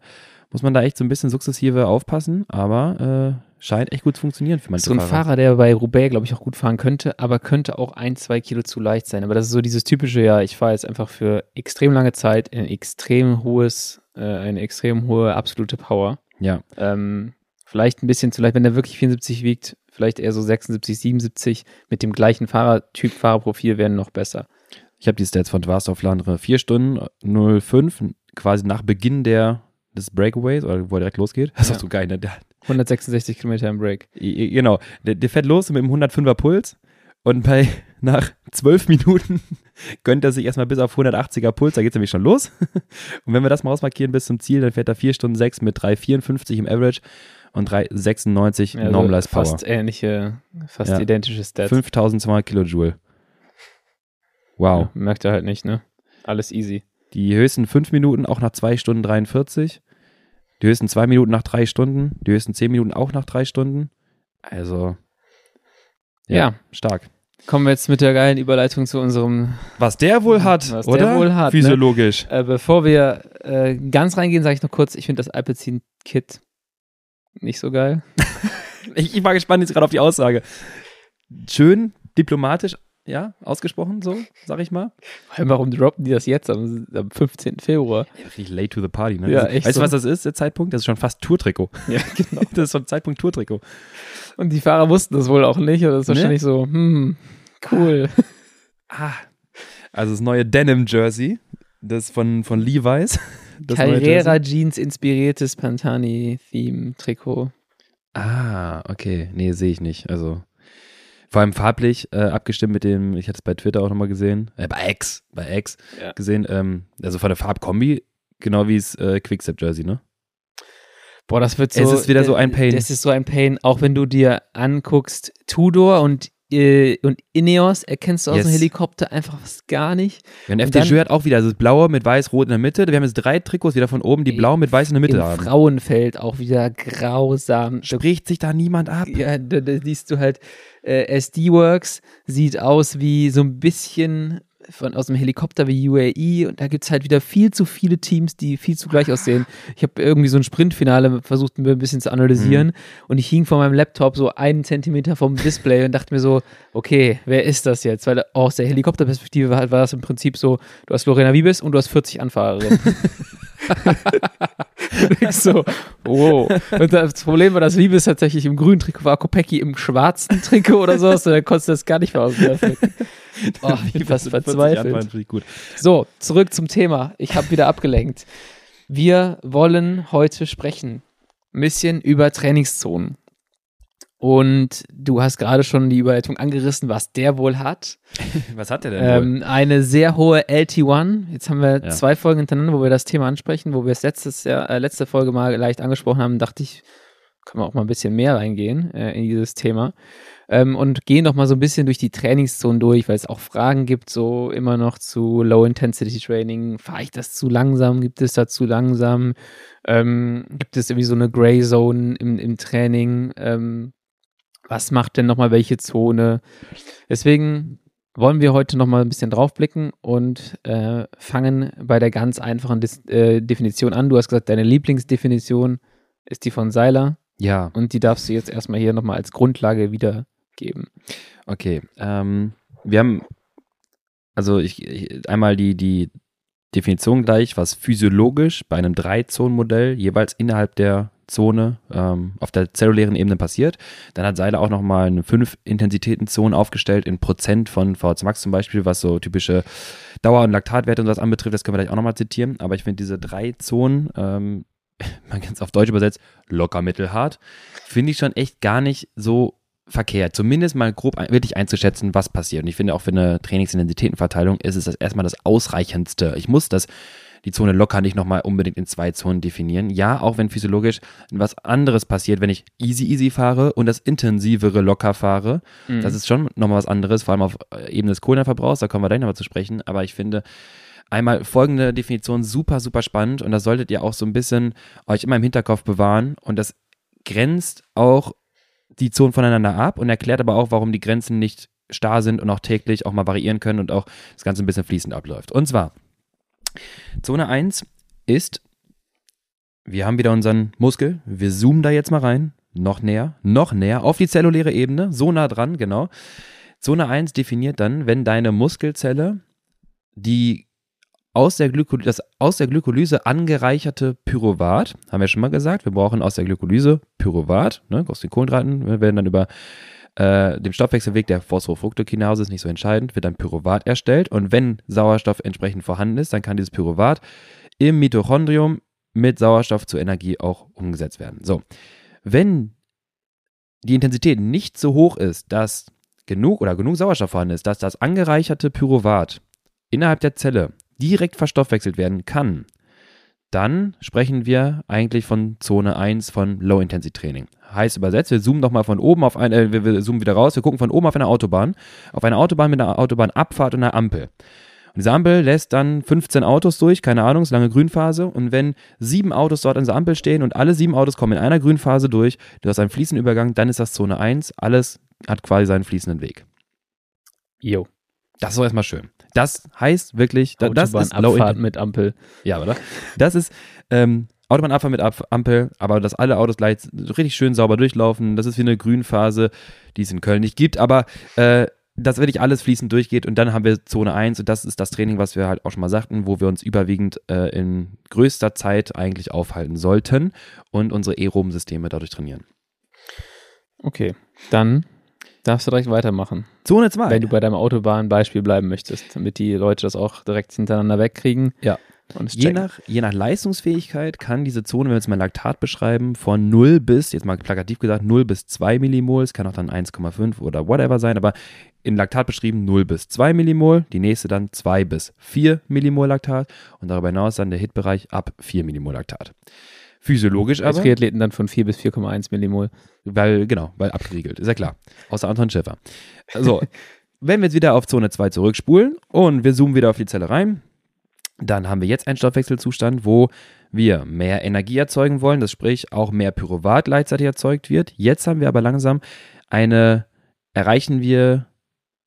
muss man da echt so ein bisschen sukzessive aufpassen, aber äh, scheint echt gut zu funktionieren für manche So ein Fahrer. Fahrer, der bei Roubaix, glaube ich, auch gut fahren könnte, aber könnte auch ein, zwei Kilo zu leicht sein. Aber das ist so dieses typische, ja, ich fahre jetzt einfach für extrem lange Zeit ein extrem hohes, äh, eine extrem hohe absolute Power. Ja, Ähm, vielleicht ein bisschen zu leicht, wenn der wirklich 74 wiegt, vielleicht eher so 76, 77 mit dem gleichen Fahrertyp, Fahrerprofil wären noch besser. Ich habe die Stats von Dwarstow Flandre. 4 Stunden 05, quasi nach Beginn der, des Breakaways, oder wo er direkt losgeht. Das ist Ja. auch so geil, ne? Der, 166 Kilometer im Break. genau, der, der fährt los mit dem 105er Puls und bei nach 12 Minuten gönnt er sich erstmal bis auf 180er Puls, da geht es nämlich schon los. Und wenn wir das mal ausmarkieren bis zum Ziel, dann fährt er 4 Stunden 6 mit 3,54 im Average und 396 Ja, also Normalized Power. Fast ähnliche, fast Ja. identische Stats. 5200 Kilojoule. Wow. Ja, merkt er halt nicht, ne? Alles easy. Die höchsten 5 Minuten auch nach 2 Stunden 43. Die höchsten 2 Minuten nach 3 Stunden. Die höchsten 10 Minuten auch nach 3 Stunden. Also. Ja. Stark. Kommen wir jetzt mit der geilen Überleitung zu unserem. Was der wohl hat, Was der oder? wohl hat, ne? Physiologisch. Äh, bevor wir äh, ganz reingehen, sage ich noch kurz, ich finde das Alpecin-Kit nicht so geil. Ich, ich war gespannt jetzt gerade auf die Aussage. Schön, diplomatisch, ja, ausgesprochen, so, sag ich mal. Vor allem, Warum droppen die das jetzt am, am 15. Februar? Ja, richtig late to the party, ne? Ja, Das- echt Weißt du, so. was das ist, der Zeitpunkt? Das ist schon fast Tourtrikot. Ja, genau. Das ist schon Zeitpunkt Tourtrikot. Und die Fahrer wussten das wohl auch nicht. Oder das ist Ne? wahrscheinlich so, hm, cool. Ah. Also das neue Denim-Jersey, das von, von Levi's. Das Carrera. Jeans inspiriertes Pantani-Theme-Trikot. Ah, okay. Nee, sehe ich nicht. Also vor allem farblich äh, abgestimmt mit dem, ich hatte es bei Twitter auch nochmal gesehen, äh, bei X, bei X Ja. gesehen, ähm, also von der Farbkombi, genau wie es äh, Quickstep-Jersey, ne? Boah, das wird so. Es ist wieder so ein Pain. Das ist so ein Pain, auch wenn du dir anguckst, Tudor und, äh, und Ineos erkennst du aus dem Yes. Helikopter einfach fast gar nicht. Und Und FDJ dann- hat auch wieder, also das blaue mit weiß, rot in der Mitte. Wir haben jetzt drei Trikots wieder von oben, die blau mit weiß in der Mitte Im haben. Frauenfeld auch wieder grausam. Da, Spricht sich da niemand ab? ja, da, da siehst du halt, äh, SD-Works sieht aus wie so ein bisschen von, aus dem Helikopter wie UAE und da gibt es halt wieder viel zu viele Teams, die viel zu gleich aussehen. Ich habe irgendwie so ein Sprintfinale versucht, mir ein bisschen zu analysieren und ich hing vor meinem Laptop so einen Zentimeter vom Display und dachte mir so, okay, wer ist das jetzt? Weil aus der Helikopterperspektive war, war das im Prinzip so, du hast Lorena Wiebes und du hast 40 Anfahrerinnen. so, wow. Und das Problem war, dass Liebes tatsächlich im grünen Trikot war, Kopecki im schwarzen Trikot oder sowas, und dann konntest du das gar nicht mehr auswerfen. Oh, ich bin fast 40 verzweifelt. So, zurück zum Thema. Ich habe wieder abgelenkt. Wir wollen heute sprechen. Ein bisschen über Trainingszonen. Und du hast gerade schon die Überleitung angerissen, was der wohl hat. Was hat der denn? Ähm, eine sehr hohe LT1. Jetzt haben wir Ja. zwei Folgen hintereinander, wo wir das Thema ansprechen, wo wir es letztes Jahr, äh, letzte Folge mal leicht angesprochen haben, dachte ich, können wir auch mal ein bisschen mehr reingehen äh, in dieses Thema. Ähm, und gehen doch mal so ein bisschen durch die Trainingszonen durch, weil es auch Fragen gibt, so immer noch zu Low-Intensity-Training. Fahre ich das zu langsam? Gibt es da zu langsam? Ähm, gibt es irgendwie so eine Gray Zone im, im Training? Ähm, was macht denn nochmal welche Zone? Deswegen wollen wir heute nochmal ein bisschen draufblicken und äh, fangen bei der ganz einfachen Dis äh, Definition an. Du hast gesagt, deine Lieblingsdefinition ist die von Seiler ja, und die darfst du jetzt erstmal hier nochmal als Grundlage wiedergeben. okay. Ähm, wir haben, also ich, ich einmal die, die Definition gleich, was physiologisch bei einem Drei-Zonen-Modell jeweils innerhalb der Zone ähm, auf der zellulären Ebene passiert. Dann hat Seiler auch nochmal eine fünf Intensitäten-Zone aufgestellt in Prozent von VHC Max zum Beispiel, was so typische Dauer- und Laktatwerte und was anbetrifft. Das können wir gleich auch nochmal zitieren. Aber ich finde diese drei Zonen, ähm, man kann es auf Deutsch übersetzt, locker mittelhart, finde ich schon echt gar nicht so verkehrt. Zumindest mal grob ein, wirklich einzuschätzen, was passiert. Und ich finde auch für eine Trainingsintensitätenverteilung ist es das erstmal das Ausreichendste. Ich muss das die Zone locker nicht nochmal unbedingt in zwei Zonen definieren. Ja, auch wenn physiologisch was anderes passiert, wenn ich easy easy fahre und das intensivere locker fahre. Mhm. Das ist schon nochmal was anderes, vor allem auf Ebene des Kohlenverbrauchs, da kommen wir gleich nochmal zu sprechen. Aber ich finde einmal folgende Definition super, super spannend und das solltet ihr auch so ein bisschen euch immer im Hinterkopf bewahren und das grenzt auch die Zonen voneinander ab und erklärt aber auch, warum die Grenzen nicht starr sind und auch täglich auch mal variieren können und auch das Ganze ein bisschen fließend abläuft. Und zwar, Zone 1 ist, wir haben wieder unseren Muskel, wir zoomen da jetzt mal rein, noch näher, noch näher, auf die zelluläre Ebene, so nah dran, genau. Zone 1 definiert dann, wenn deine Muskelzelle die aus der, das aus der Glykolyse angereicherte Pyruvat, haben wir schon mal gesagt, wir brauchen aus der Glykolyse Pyruvat, ne, aus den Kohlenhydraten, werden dann über äh, dem Stoffwechselweg der Phosphofructokinase ist nicht so entscheidend, wird dann Pyruvat erstellt und wenn Sauerstoff entsprechend vorhanden ist, dann kann dieses Pyruvat im Mitochondrium mit Sauerstoff zur Energie auch umgesetzt werden. So, wenn die Intensität nicht so hoch ist, dass genug oder genug Sauerstoff vorhanden ist, dass das angereicherte Pyruvat innerhalb der Zelle direkt verstoffwechselt werden kann, dann sprechen wir eigentlich von Zone 1 von Low-Intensity-Training. Heißt übersetzt, wir zoomen nochmal von oben auf eine, äh, wir, wir zoomen wieder raus, wir gucken von oben auf eine Autobahn, auf eine Autobahn mit einer Autobahnabfahrt und einer Ampel. Und diese Ampel lässt dann 15 Autos durch, keine Ahnung, ist lange Grünphase. Und wenn sieben Autos dort an dieser Ampel stehen und alle sieben Autos kommen in einer Grünphase durch, du hast einen fließenden Übergang, dann ist das Zone 1, alles hat quasi seinen fließenden Weg. Jo. Das ist doch erstmal schön. Das heißt wirklich, da, das ist Low mit Ampel. Ja, oder? Das ist ähm, Autobahnabfahrt mit Ampel, aber dass alle Autos gleich richtig schön sauber durchlaufen. Das ist wie eine Grünphase, die es in Köln nicht gibt, aber äh, dass wirklich alles fließend durchgeht und dann haben wir Zone 1 und das ist das Training, was wir halt auch schon mal sagten, wo wir uns überwiegend äh, in größter Zeit eigentlich aufhalten sollten und unsere Aeroben-Systeme dadurch trainieren. Okay, dann darfst du direkt weitermachen. Zone 2. Wenn du bei deinem Autobahnbeispiel bleiben möchtest, damit die Leute das auch direkt hintereinander wegkriegen. Ja. Je nach, je nach Leistungsfähigkeit kann diese Zone, wenn wir jetzt mal Laktat beschreiben, von 0 bis, jetzt mal plakativ gesagt, 0 bis 2 Millimol, es kann auch dann 1,5 oder whatever sein, aber in Laktat beschrieben 0 bis 2 Millimol, die nächste dann 2 bis 4 Millimol Laktat und darüber hinaus dann der Hitbereich ab 4 Millimol Laktat. Physiologisch aber. Triathleten dann von 4 bis 4,1 Millimol. Weil, genau, weil abgeriegelt, ist ja klar. Außer Anton Schäfer. So, wenn wir jetzt wieder auf Zone 2 zurückspulen und wir zoomen wieder auf die Zelle rein, dann haben wir jetzt einen Stoffwechselzustand, wo wir mehr Energie erzeugen wollen, das sprich auch mehr Pyruvat gleichzeitig erzeugt wird. Jetzt haben wir aber langsam eine, erreichen wir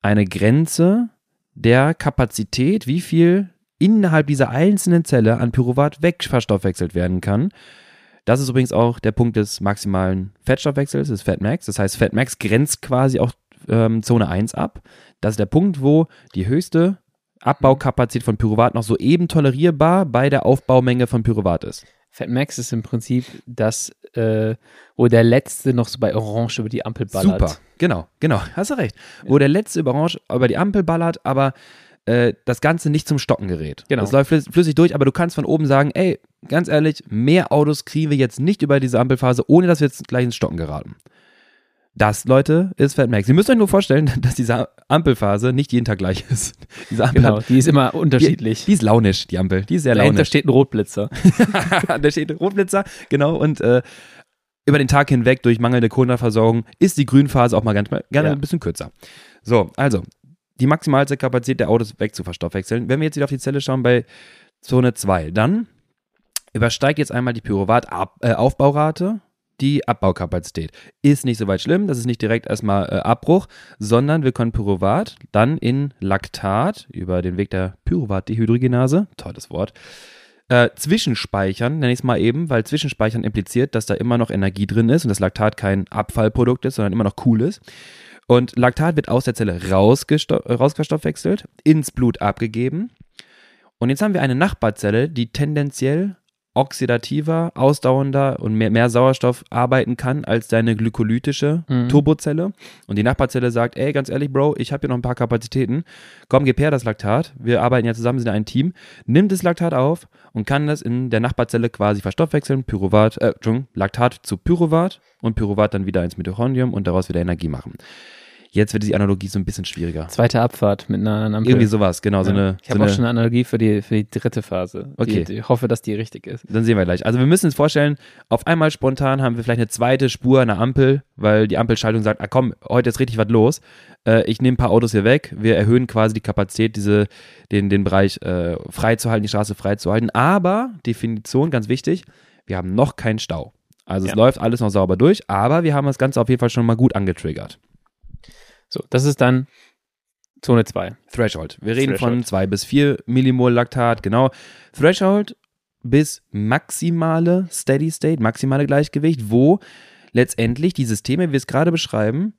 eine Grenze der Kapazität, wie viel innerhalb dieser einzelnen Zelle an Pyruvat wegverstoffwechselt werden kann. Das ist übrigens auch der Punkt des maximalen Fettstoffwechsels, des Fatmax. Das heißt, Fatmax grenzt quasi auch ähm, Zone 1 ab. Das ist der Punkt, wo die höchste Abbaukapazität von Pyruvat noch soeben tolerierbar bei der Aufbaumenge von Pyruvat ist. Fatmax ist im Prinzip das, äh, wo der letzte noch so bei Orange über die Ampel ballert. Super, genau, genau, hast du recht. Ja. Wo der letzte über Orange über die Ampel ballert, aber äh, das Ganze nicht zum Stocken gerät. Genau. Das läuft flüssig durch, aber du kannst von oben sagen, ey, ganz ehrlich, mehr Autos kriegen wir jetzt nicht über diese Ampelphase, ohne dass wir jetzt gleich ins Stocken geraten. Das, Leute, ist Fatmax. Ihr müsst euch nur vorstellen, dass diese Ampelphase nicht jeden Tag gleich ist. Diese Ampel genau, hat, die ist immer unterschiedlich. Die, die, ist launisch, die Ampel. Die ist sehr Dahinter launisch. steht ein Rotblitzer. da steht ein Rotblitzer, genau. Und äh, über den Tag hinweg durch mangelnde Kohlenhydratversorgung ist die Grünphase auch mal ganz, gerne ja. ein bisschen kürzer. So, also, die maximalste Kapazität der Autos wegzuverstoffwechseln. Wenn wir jetzt wieder auf die Zelle schauen bei Zone 2, dann übersteigt jetzt einmal die Pyruvat-Aufbaurate die Abbaukapazität. Ist nicht so weit schlimm, das ist nicht direkt erstmal äh, Abbruch, sondern wir können Pyruvat dann in Laktat über den Weg der Pyruvat-Dehydrogenase, tolles Wort, äh, zwischenspeichern, nenne ich es mal eben, weil Zwischenspeichern impliziert, dass da immer noch Energie drin ist und das Laktat kein Abfallprodukt ist, sondern immer noch cool ist. Und Laktat wird aus der Zelle rausgestoffwechselt, ins Blut abgegeben. Und jetzt haben wir eine Nachbarzelle, die tendenziell oxidativer, ausdauernder und mehr, mehr Sauerstoff arbeiten kann als deine glykolytische mhm. Turbozelle. Und die Nachbarzelle sagt, ey, ganz ehrlich, Bro, ich habe hier noch ein paar Kapazitäten. Komm, gib her das Laktat. Wir arbeiten ja zusammen, sind ein Team. Nimm das Laktat auf und kann das in der Nachbarzelle quasi verstoffwechseln. Pyruvat, äh, Entschuldigung, Laktat zu Pyruvat und Pyruvat dann wieder ins Mitochondrium und daraus wieder Energie machen. Jetzt wird die Analogie so ein bisschen schwieriger. Zweite Abfahrt mit einer Ampel. Irgendwie sowas, genau. Ja. So eine, ich habe so auch schon eine Analogie für die, für die dritte Phase. Okay. Die, ich hoffe, dass die richtig ist. Dann sehen wir gleich. Also wir müssen uns vorstellen, auf einmal spontan haben wir vielleicht eine zweite Spur einer Ampel, weil die Ampelschaltung sagt, ah komm, heute ist richtig was los. Äh, ich nehme ein paar Autos hier weg. Wir erhöhen quasi die Kapazität, diese, den, den Bereich äh, freizuhalten, die Straße freizuhalten. Aber, Definition, ganz wichtig, wir haben noch keinen Stau. Also ja. es läuft alles noch sauber durch, aber wir haben das Ganze auf jeden Fall schon mal gut angetriggert. So, das ist dann Zone 2. Threshold. Wir reden Threshold. von 2 bis 4 Millimol Laktat, genau. Threshold bis maximale Steady State, maximale Gleichgewicht, wo letztendlich die Systeme, wie wir es gerade beschreiben,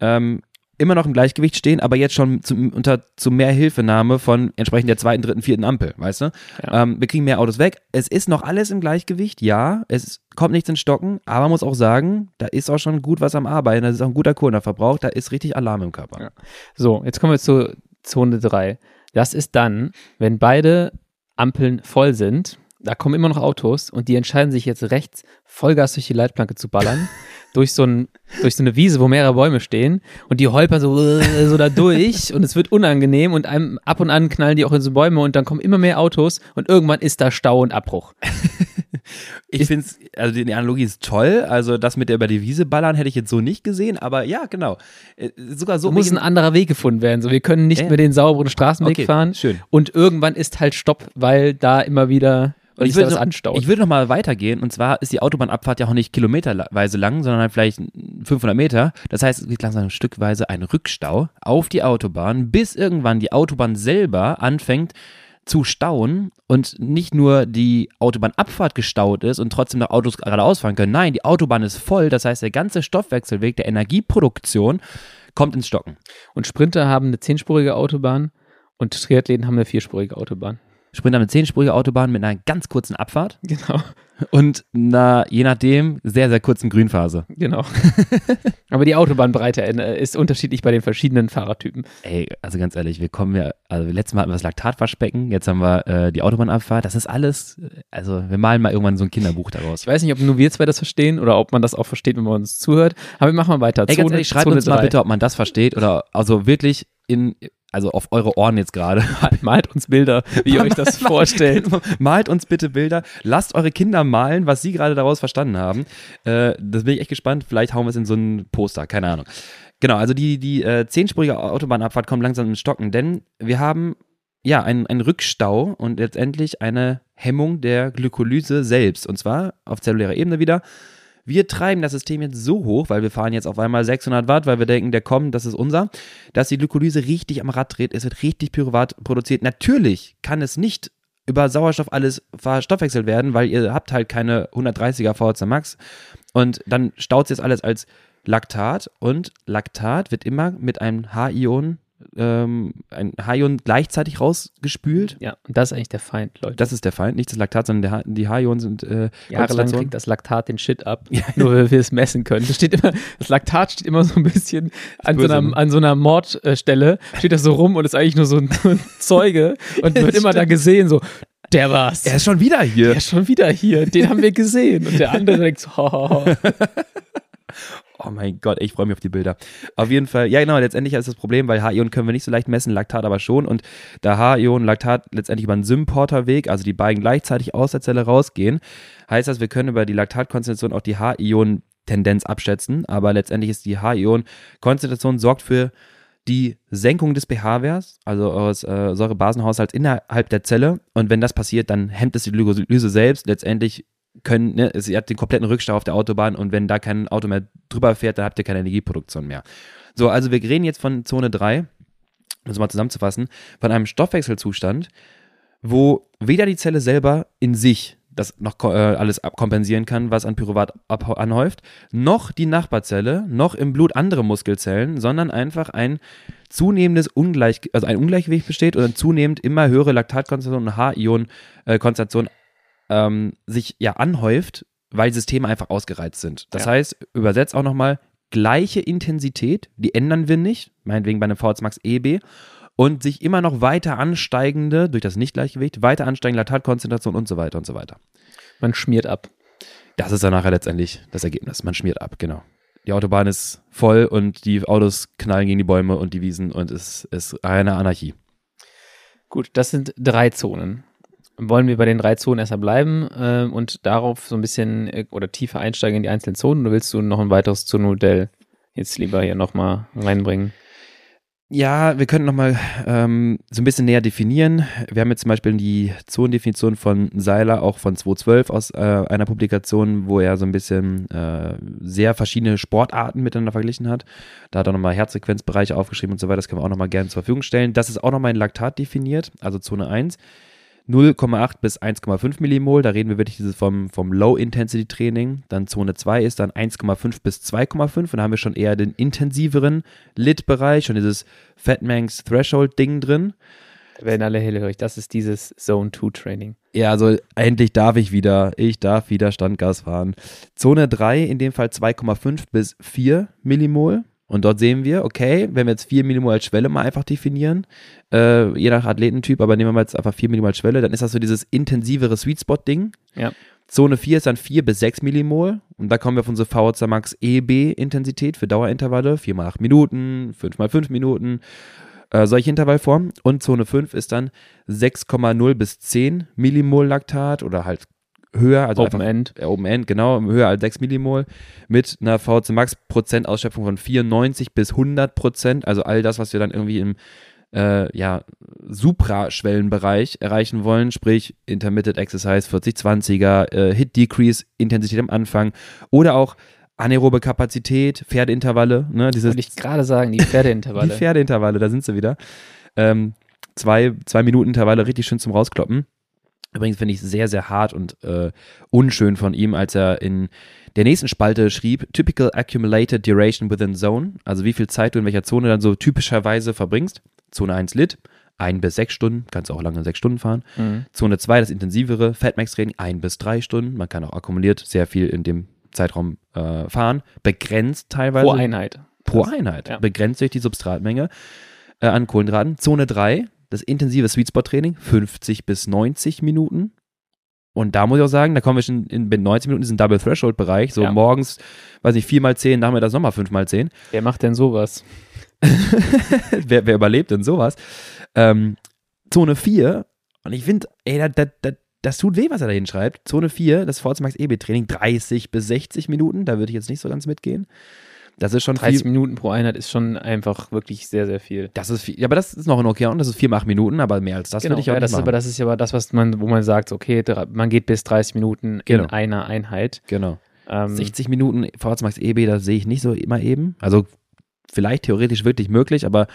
ähm, immer noch im Gleichgewicht stehen, aber jetzt schon zu, unter zu mehr Hilfenahme von entsprechend der zweiten, dritten, vierten Ampel, weißt du? Ja. Ähm, wir kriegen mehr Autos weg. Es ist noch alles im Gleichgewicht, ja. Es kommt nichts in Stocken, aber man muss auch sagen, da ist auch schon gut was am Arbeiten. Das ist auch ein guter Kohlenverbrauch, da ist richtig Alarm im Körper. Ja. So, jetzt kommen wir zu Zone 3. Das ist dann, wenn beide Ampeln voll sind, da kommen immer noch Autos und die entscheiden sich jetzt rechts Vollgas durch die Leitplanke zu ballern. durch so, ein, durch so eine Wiese, wo mehrere Bäume stehen und die holpern so, so da durch und es wird unangenehm und einem ab und an knallen die auch in so Bäume und dann kommen immer mehr Autos und irgendwann ist da Stau und Abbruch. Ich finde es, also die Analogie ist toll. Also das mit der über die Wiese ballern hätte ich jetzt so nicht gesehen, aber ja, genau. Äh, Sogar so. So muss ein anderer Weg gefunden werden. So, wir können nicht Äh? mehr den sauberen Straßenweg Okay, fahren. schön. Und irgendwann ist halt Stopp, weil da immer wieder Und ich würde noch, anstaut. ich würde noch mal weitergehen und zwar ist die Autobahnabfahrt ja auch nicht kilometerweise lang, sondern halt vielleicht 500 Meter. Das heißt, es geht langsam stückweise ein Rückstau auf die Autobahn, bis irgendwann die Autobahn selber anfängt zu stauen und nicht nur die Autobahnabfahrt gestaut ist und trotzdem noch Autos geradeaus fahren können. Nein, die Autobahn ist voll. Das heißt, der ganze Stoffwechselweg der Energieproduktion kommt ins Stocken. und Sprinter haben eine zehnspurige Autobahn und Triathleten haben eine vierspurige Autobahn. Sprinter mit zehnspurige Autobahn mit einer ganz kurzen Abfahrt Genau. und einer, je nachdem, sehr, sehr kurzen Grünphase. Genau. Aber die Autobahnbreite äh, ist unterschiedlich bei den verschiedenen Fahrertypen. Ey, also ganz ehrlich, wir kommen ja, also letztes Mal hatten wir das Laktatwaschbecken, jetzt haben wir äh, die Autobahnabfahrt, das ist alles, also wir malen mal irgendwann so ein Kinderbuch daraus. Ich weiß nicht, ob nur wir zwei das verstehen oder ob man das auch versteht, wenn man uns zuhört. Aber wir machen mal weiter. Ey, ganz ehrlich, schreibt Zone uns mal drei. bitte, ob man das versteht oder also wirklich in, also auf eure Ohren jetzt gerade. Malt uns Bilder, wie ihr euch das vorstellt. Malt uns bitte Bilder, lasst eure Kinder malen, was sie gerade daraus verstanden haben. Äh, das bin ich echt gespannt, vielleicht hauen wir es in so ein Poster, keine Ahnung. Genau, also die, die äh, zehnspurige Autobahnabfahrt kommt langsam ins Stocken, denn wir haben ja einen, einen Rückstau und letztendlich eine Hemmung der Glykolyse selbst. Und zwar auf zellulärer Ebene wieder. Wir treiben das System jetzt so hoch, weil wir fahren jetzt auf einmal 600 Watt, weil wir denken, der kommt, das ist unser, dass die Glykolyse richtig am Rad dreht. Es wird richtig Pyruvat produziert. Natürlich kann es nicht über Sauerstoff alles verstoffwechselt werden, weil ihr habt halt keine 130er VHC Max. Und dann staut sich das alles als Laktat und Laktat wird immer mit einem H-Ion, ähm, ein H-Ion gleichzeitig rausgespült. Ja, und das ist eigentlich der Feind, Leute. Das ist der Feind, nicht das Laktat, sondern der H die H-Ionen sind äh, Jahrelang kriegt das Laktat den Shit ab, nur weil wir es messen können. Das, steht immer, das Laktat steht immer so ein bisschen an so einer, ne? an so einer Mordstelle, steht das so rum und ist eigentlich nur so ein, so ein Zeuge und wird immer da gesehen, so, der war's. Er ist schon wieder hier. Der ist schon wieder hier, den haben wir gesehen. Und der andere denkt so, haha. Oh mein Gott, ich freue mich auf die Bilder. Auf jeden Fall, ja genau, letztendlich ist das Problem, weil H-Ion können wir nicht so leicht messen, Laktat aber schon. Und da H-Ion, Laktat letztendlich über einen Symporterweg, also die beiden gleichzeitig aus der Zelle rausgehen, heißt das, wir können über die Laktatkonzentration auch die H-Ion-Tendenz abschätzen. Aber letztendlich ist die H-Ion-Konzentration sorgt für die Senkung des pH-Werts, also eures äh, Säurebasenhaushalts innerhalb der Zelle. Und wenn das passiert, dann hemmt es die Glykolyse selbst. Letztendlich können, ne, es, ihr den kompletten Rückstau auf der Autobahn und wenn da kein Auto mehr drüber fährt, dann habt ihr keine Energieproduktion mehr. So, also wir reden jetzt von Zone 3, um das mal zusammenzufassen, von einem Stoffwechselzustand, wo weder die Zelle selber in sich das noch äh, alles abkompensieren kann, was an Pyruvat anhäuft, noch die Nachbarzelle, noch im Blut andere Muskelzellen, sondern einfach ein zunehmendes Ungleich, also ein Ungleichgewicht besteht und zunehmend immer höhere Laktatkonzentration und H-Ion-Konzentration ähm, sich ja anhäuft, weil Systeme einfach ausgereizt sind. Das Ja. heißt, übersetzt auch nochmal, gleiche Intensität, die ändern wir nicht, meinetwegen bei einem VHC Max EB, und sich immer noch weiter ansteigende, durch das Nichtgleichgewicht, weiter ansteigende Laktatkonzentration und so weiter und so weiter. Man schmiert ab. Das ist dann nachher letztendlich das Ergebnis. Man schmiert ab, genau. Die Autobahn ist voll und die Autos knallen gegen die Bäume und die Wiesen und es ist eine Anarchie. Gut, das sind drei Zonen. Wollen wir bei den drei Zonen erstmal bleiben äh, und darauf so ein bisschen äh, oder tiefer einsteigen in die einzelnen Zonen oder willst du noch ein weiteres Zonenmodell jetzt lieber hier nochmal reinbringen? Ja, wir können nochmal ähm, so ein bisschen näher definieren. Wir haben jetzt zum Beispiel die Zonendefinition von Seiler, auch von 2012 aus äh, einer Publikation, wo er so ein bisschen äh, sehr verschiedene Sportarten miteinander verglichen hat. Da hat er nochmal Herzfrequenzbereiche aufgeschrieben und so weiter. Das können wir auch nochmal gerne zur Verfügung stellen. Das ist auch nochmal in Laktat definiert, also Zone 1. 0,8 bis 1,5 Millimol, da reden wir wirklich dieses vom, vom Low-Intensity-Training. Dann Zone 2 ist dann 1,5 bis 2,5 und da haben wir schon eher den intensiveren Lit-Bereich, schon dieses Fatmanx Threshold-Ding drin. Da werden alle hellhörig. Das ist dieses Zone 2 Training. Ja, also endlich darf ich wieder, ich darf wieder Standgas fahren. Zone 3, in dem Fall 2,5 bis 4 Millimol. Und dort sehen wir, okay, wenn wir jetzt 4 Millimol als Schwelle mal einfach definieren, äh, je nach Athletentyp, aber nehmen wir mal jetzt einfach 4 Millimol als Schwelle, dann ist das so dieses intensivere Sweet Spot-Ding. Ja. Zone 4 ist dann 4 bis 6 Millimol. Und da kommen wir auf unsere VHC Max EB-Intensität für Dauerintervalle. 4 mal 8 Minuten, 5 mal 5 Minuten. Äh, solche Intervallformen. Und Zone 5 ist dann 6,0 bis 10 Millimol Laktat oder halt höher, also Open einfach, End. äh, Open End, genau, höher als 6 Millimol, mit einer VHC Max Prozentausschöpfung von 94 bis 100 Prozent, also all das, was wir dann irgendwie im äh, ja, Supraschwellenbereich erreichen wollen, sprich Intermittent Exercise 40-20er, äh, Hit Decrease, Intensität am Anfang oder auch anaerobe Kapazität, Pferdeintervalle, ne, dieses Wollte ich gerade sagen, die Pferdeintervalle. die Pferdeintervalle, da sind sie wieder. Ähm, zwei, zwei Minuten Intervalle richtig schön zum Rauskloppen. Übrigens finde ich sehr, sehr hart und äh, unschön von ihm, als er in der nächsten Spalte schrieb, typical accumulated duration within zone, also wie viel Zeit du in welcher Zone dann so typischerweise verbringst. Zone 1 Lit, ein bis sechs Stunden, kannst auch lange sechs Stunden fahren. Mhm. Zone 2 das intensivere Fatmax-Training, ein bis drei Stunden. Man kann auch akkumuliert sehr viel in dem Zeitraum äh, fahren. Begrenzt teilweise Pro Einheit. pro Einheit, ja. begrenzt durch die Substratmenge äh, an Kohlenhydraten. Zone 3, das intensive Sweet Spot Training, 50 bis 90 Minuten. Und da muss ich auch sagen, da kommen wir schon in, in 90 Minuten in diesen Double Threshold Bereich, so Ja. morgens, weiß nicht, 4 mal 10, nachmittags nochmal 5 mal 10. Wer macht denn sowas? wer, wer überlebt denn sowas? Ähm, Zone 4, und ich finde, ey, das, das, das, das tut weh, was er da hinschreibt. Zone 4, das Forza Max EB Training, 30 bis 60 Minuten, da würde ich jetzt nicht so ganz mitgehen. Das ist schon 30 viel. Minuten pro Einheit ist schon einfach wirklich sehr, sehr viel. Das ist viel, ja, aber das ist noch in okay und das ist 4 mal 8 Minuten, aber mehr als das würde ich auch Genau, ja, das, machen. aber, das ist ja aber das, was man, wo man sagt, okay, man geht bis 30 Minuten Genau. in einer Einheit. genau. Ähm, 60 Minuten VHC Max EB, das sehe ich nicht so immer eben. Also vielleicht theoretisch wirklich möglich, aber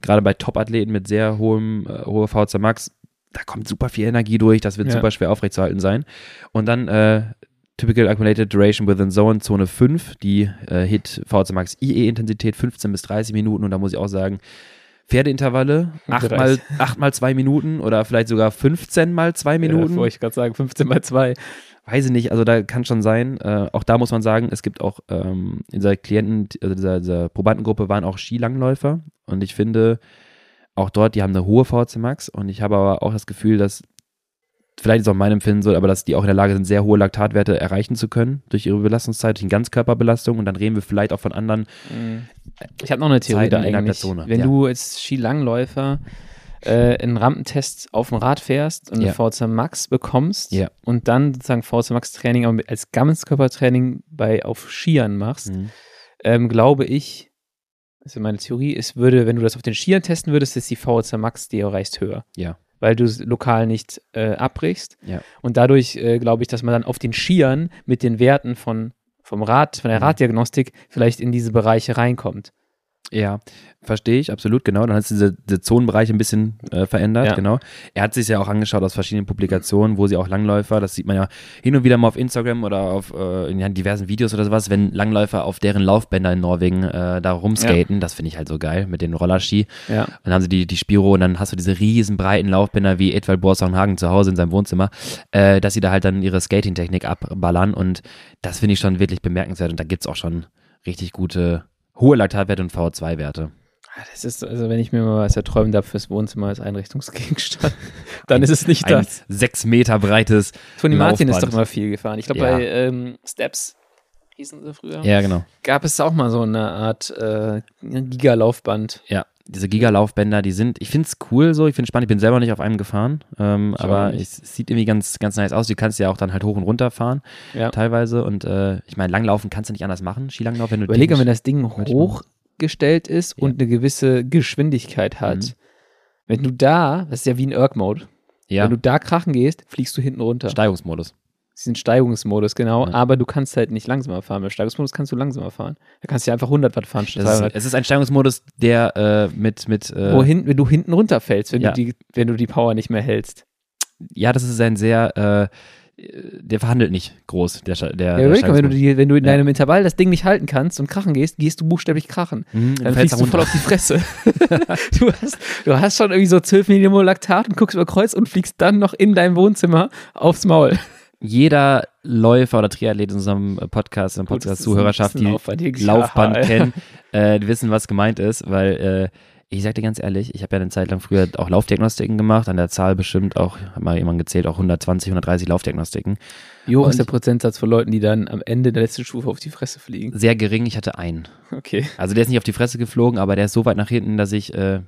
gerade bei Top-Athleten mit sehr hohem, äh, hoher VHC Max, da kommt super viel Energie durch, das wird Ja. super schwer aufrechtzuerhalten sein. Und dann äh, Typical Accumulated Duration within Zone, Zone 5, die äh, Hit VHC Max IE-Intensität 15 bis 30 Minuten. Und da muss ich auch sagen, Pferdeintervalle, 8 mal, 8 mal 2 Minuten oder vielleicht sogar 15 mal 2 Minuten. Äh, wollte ich gerade sagen, 15 mal 2. weiß ich nicht, also da kann schon sein. Äh, auch da muss man sagen, es gibt auch ähm, in dieser Klienten, also dieser, dieser Probandengruppe waren auch Skilangläufer. Und ich finde auch dort, die haben eine hohe VHC Max. Und ich habe aber auch das Gefühl, dass vielleicht ist auch mein Empfinden so, aber dass die auch in der Lage sind, sehr hohe Laktatwerte erreichen zu können durch ihre Belastungszeit, durch eine Ganzkörperbelastung und dann reden wir vielleicht auch von anderen. Ich habe noch eine Theorie Zeiten da eigentlich. Wenn ja. du als Skilangläufer äh, einen Rampentest auf dem Rad fährst und Ja. eine VZ Max bekommst Ja. und dann sozusagen VZ Max Training aber als Ganzkörpertraining bei auf Skiern machst, Mhm. ähm, glaube ich, also meine Theorie, es würde, wenn du das auf den Skiern testen würdest, ist die VZ Max, die erreichst, höher. Ja. Weil du es lokal nicht äh, abbrichst. Ja. Und dadurch äh, glaube ich, dass man dann auf den Skiern mit den Werten von, vom Rad, von der Mhm. Raddiagnostik vielleicht in diese Bereiche reinkommt. Ja, verstehe ich, absolut, genau. Dann hat sich diese, diese Zonenbereiche ein bisschen äh, verändert, Ja. genau. Er hat sich ja auch angeschaut aus verschiedenen Publikationen, wo sie auch Langläufer, das sieht man ja hin und wieder mal auf Instagram oder auf äh, in ja, diversen Videos oder sowas, wenn Langläufer auf deren Laufbänder in Norwegen äh, da rumskaten, das finde ich halt so geil mit den Rollerski. Ja. Dann haben sie die, die Spiro und dann hast du diese riesen breiten Laufbänder wie Edwald Borsanghagen zu Hause in seinem Wohnzimmer, äh, dass sie da halt dann ihre Skating-Technik abballern und das finde ich schon wirklich bemerkenswert und da gibt's auch schon richtig gute hohe Laktatwerte und VO2-Werte. Ah, Das ist, also wenn ich mir mal was erträumt habe fürs Wohnzimmer als Einrichtungsgegenstand, dann ist es nicht Ein das. sechs Meter breites. Tony Martin ist Laufband. doch immer viel gefahren. Ich glaube, Ja. bei ähm, Steps hießen sie früher, Ja, genau. gab es auch mal so eine Art äh, Giga-Laufband. Ja, diese Gigalaufbänder, die sind, ich finde es cool so, ich finde es spannend, ich bin selber nicht auf einem gefahren, ähm, aber es sieht irgendwie ganz, ganz nice aus. Du kannst ja auch dann halt hoch und runter fahren, Ja. teilweise. Und äh, ich meine, Langlaufen kannst du nicht anders machen, Skilanglauf, wenn du Überleg mal, wenn das Ding hochgestellt ist Ja. und eine gewisse Geschwindigkeit hat. Mhm. Wenn du da, das ist ja wie ein Erg-Mode, ja, wenn du da krachen gehst, fliegst du hinten runter. Steigungsmodus. Ein Steigungsmodus, genau, Ja. aber du kannst halt nicht langsamer fahren. Beim Steigungsmodus kannst du langsamer fahren. Da kannst du ja einfach 100 Watt fahren statt Das ist, 200. es ist ein Steigungsmodus, der äh, mit, mit äh, Wohin, wenn du hinten runterfällst, wenn, Ja. du die, wenn du die Power nicht mehr hältst. ja, das ist ein sehr, äh, der verhandelt nicht groß, der, der, Ja, der wenn du, die, wenn du in Ja. deinem Intervall das Ding nicht halten kannst und krachen gehst, gehst du buchstäblich krachen. Mhm, Dann fällst du voll auf die Fresse. du, hast, du hast schon irgendwie so 12 Millimol Laktat und guckst über Kreuz und fliegst dann noch in deinem Wohnzimmer aufs Maul. Jeder Läufer oder Triathlet in unserem äh, Podcast, in der Podcast-Zuhörerschaft, die Ja, kennen, äh, die wissen, was gemeint ist, weil äh, Ich sag dir ganz ehrlich, ich habe ja eine Zeit lang früher auch Laufdiagnostiken gemacht, an der Zahl bestimmt auch, hat mal jemand gezählt, auch 120, 130 Laufdiagnostiken. Wie hoch ist der Prozentsatz von Leuten, die dann am Ende der letzten Stufe auf die Fresse fliegen? Sehr gering, ich hatte einen. Okay. Also der ist nicht auf die Fresse geflogen, aber der ist so weit nach hinten, dass ich, äh,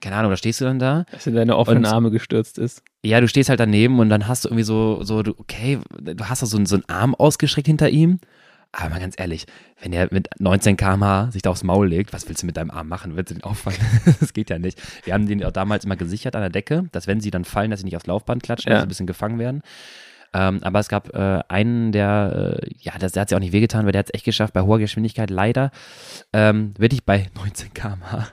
keine Ahnung, da stehst du dann da. Dass in deine offenen Arme gestürzt ist. Ja, du stehst halt daneben und dann hast du irgendwie so, so, du, okay, du hast da so, einen- so einen Arm ausgestreckt hinter ihm. Aber mal ganz ehrlich, wenn er mit 19 km/h sich da aufs Maul legt, was willst du mit deinem Arm machen? Willst du den auffangen? das geht ja nicht. Wir haben den auch damals immer gesichert an der Decke, dass wenn sie dann fallen, dass sie nicht aufs Laufband klatschen, Ja. dass sie ein bisschen gefangen werden. Ähm, aber es gab äh, einen, der, äh, ja, das, der hat sich auch nicht wehgetan, weil der hat es echt geschafft, bei hoher Geschwindigkeit leider, ähm, wirklich bei 19 km/h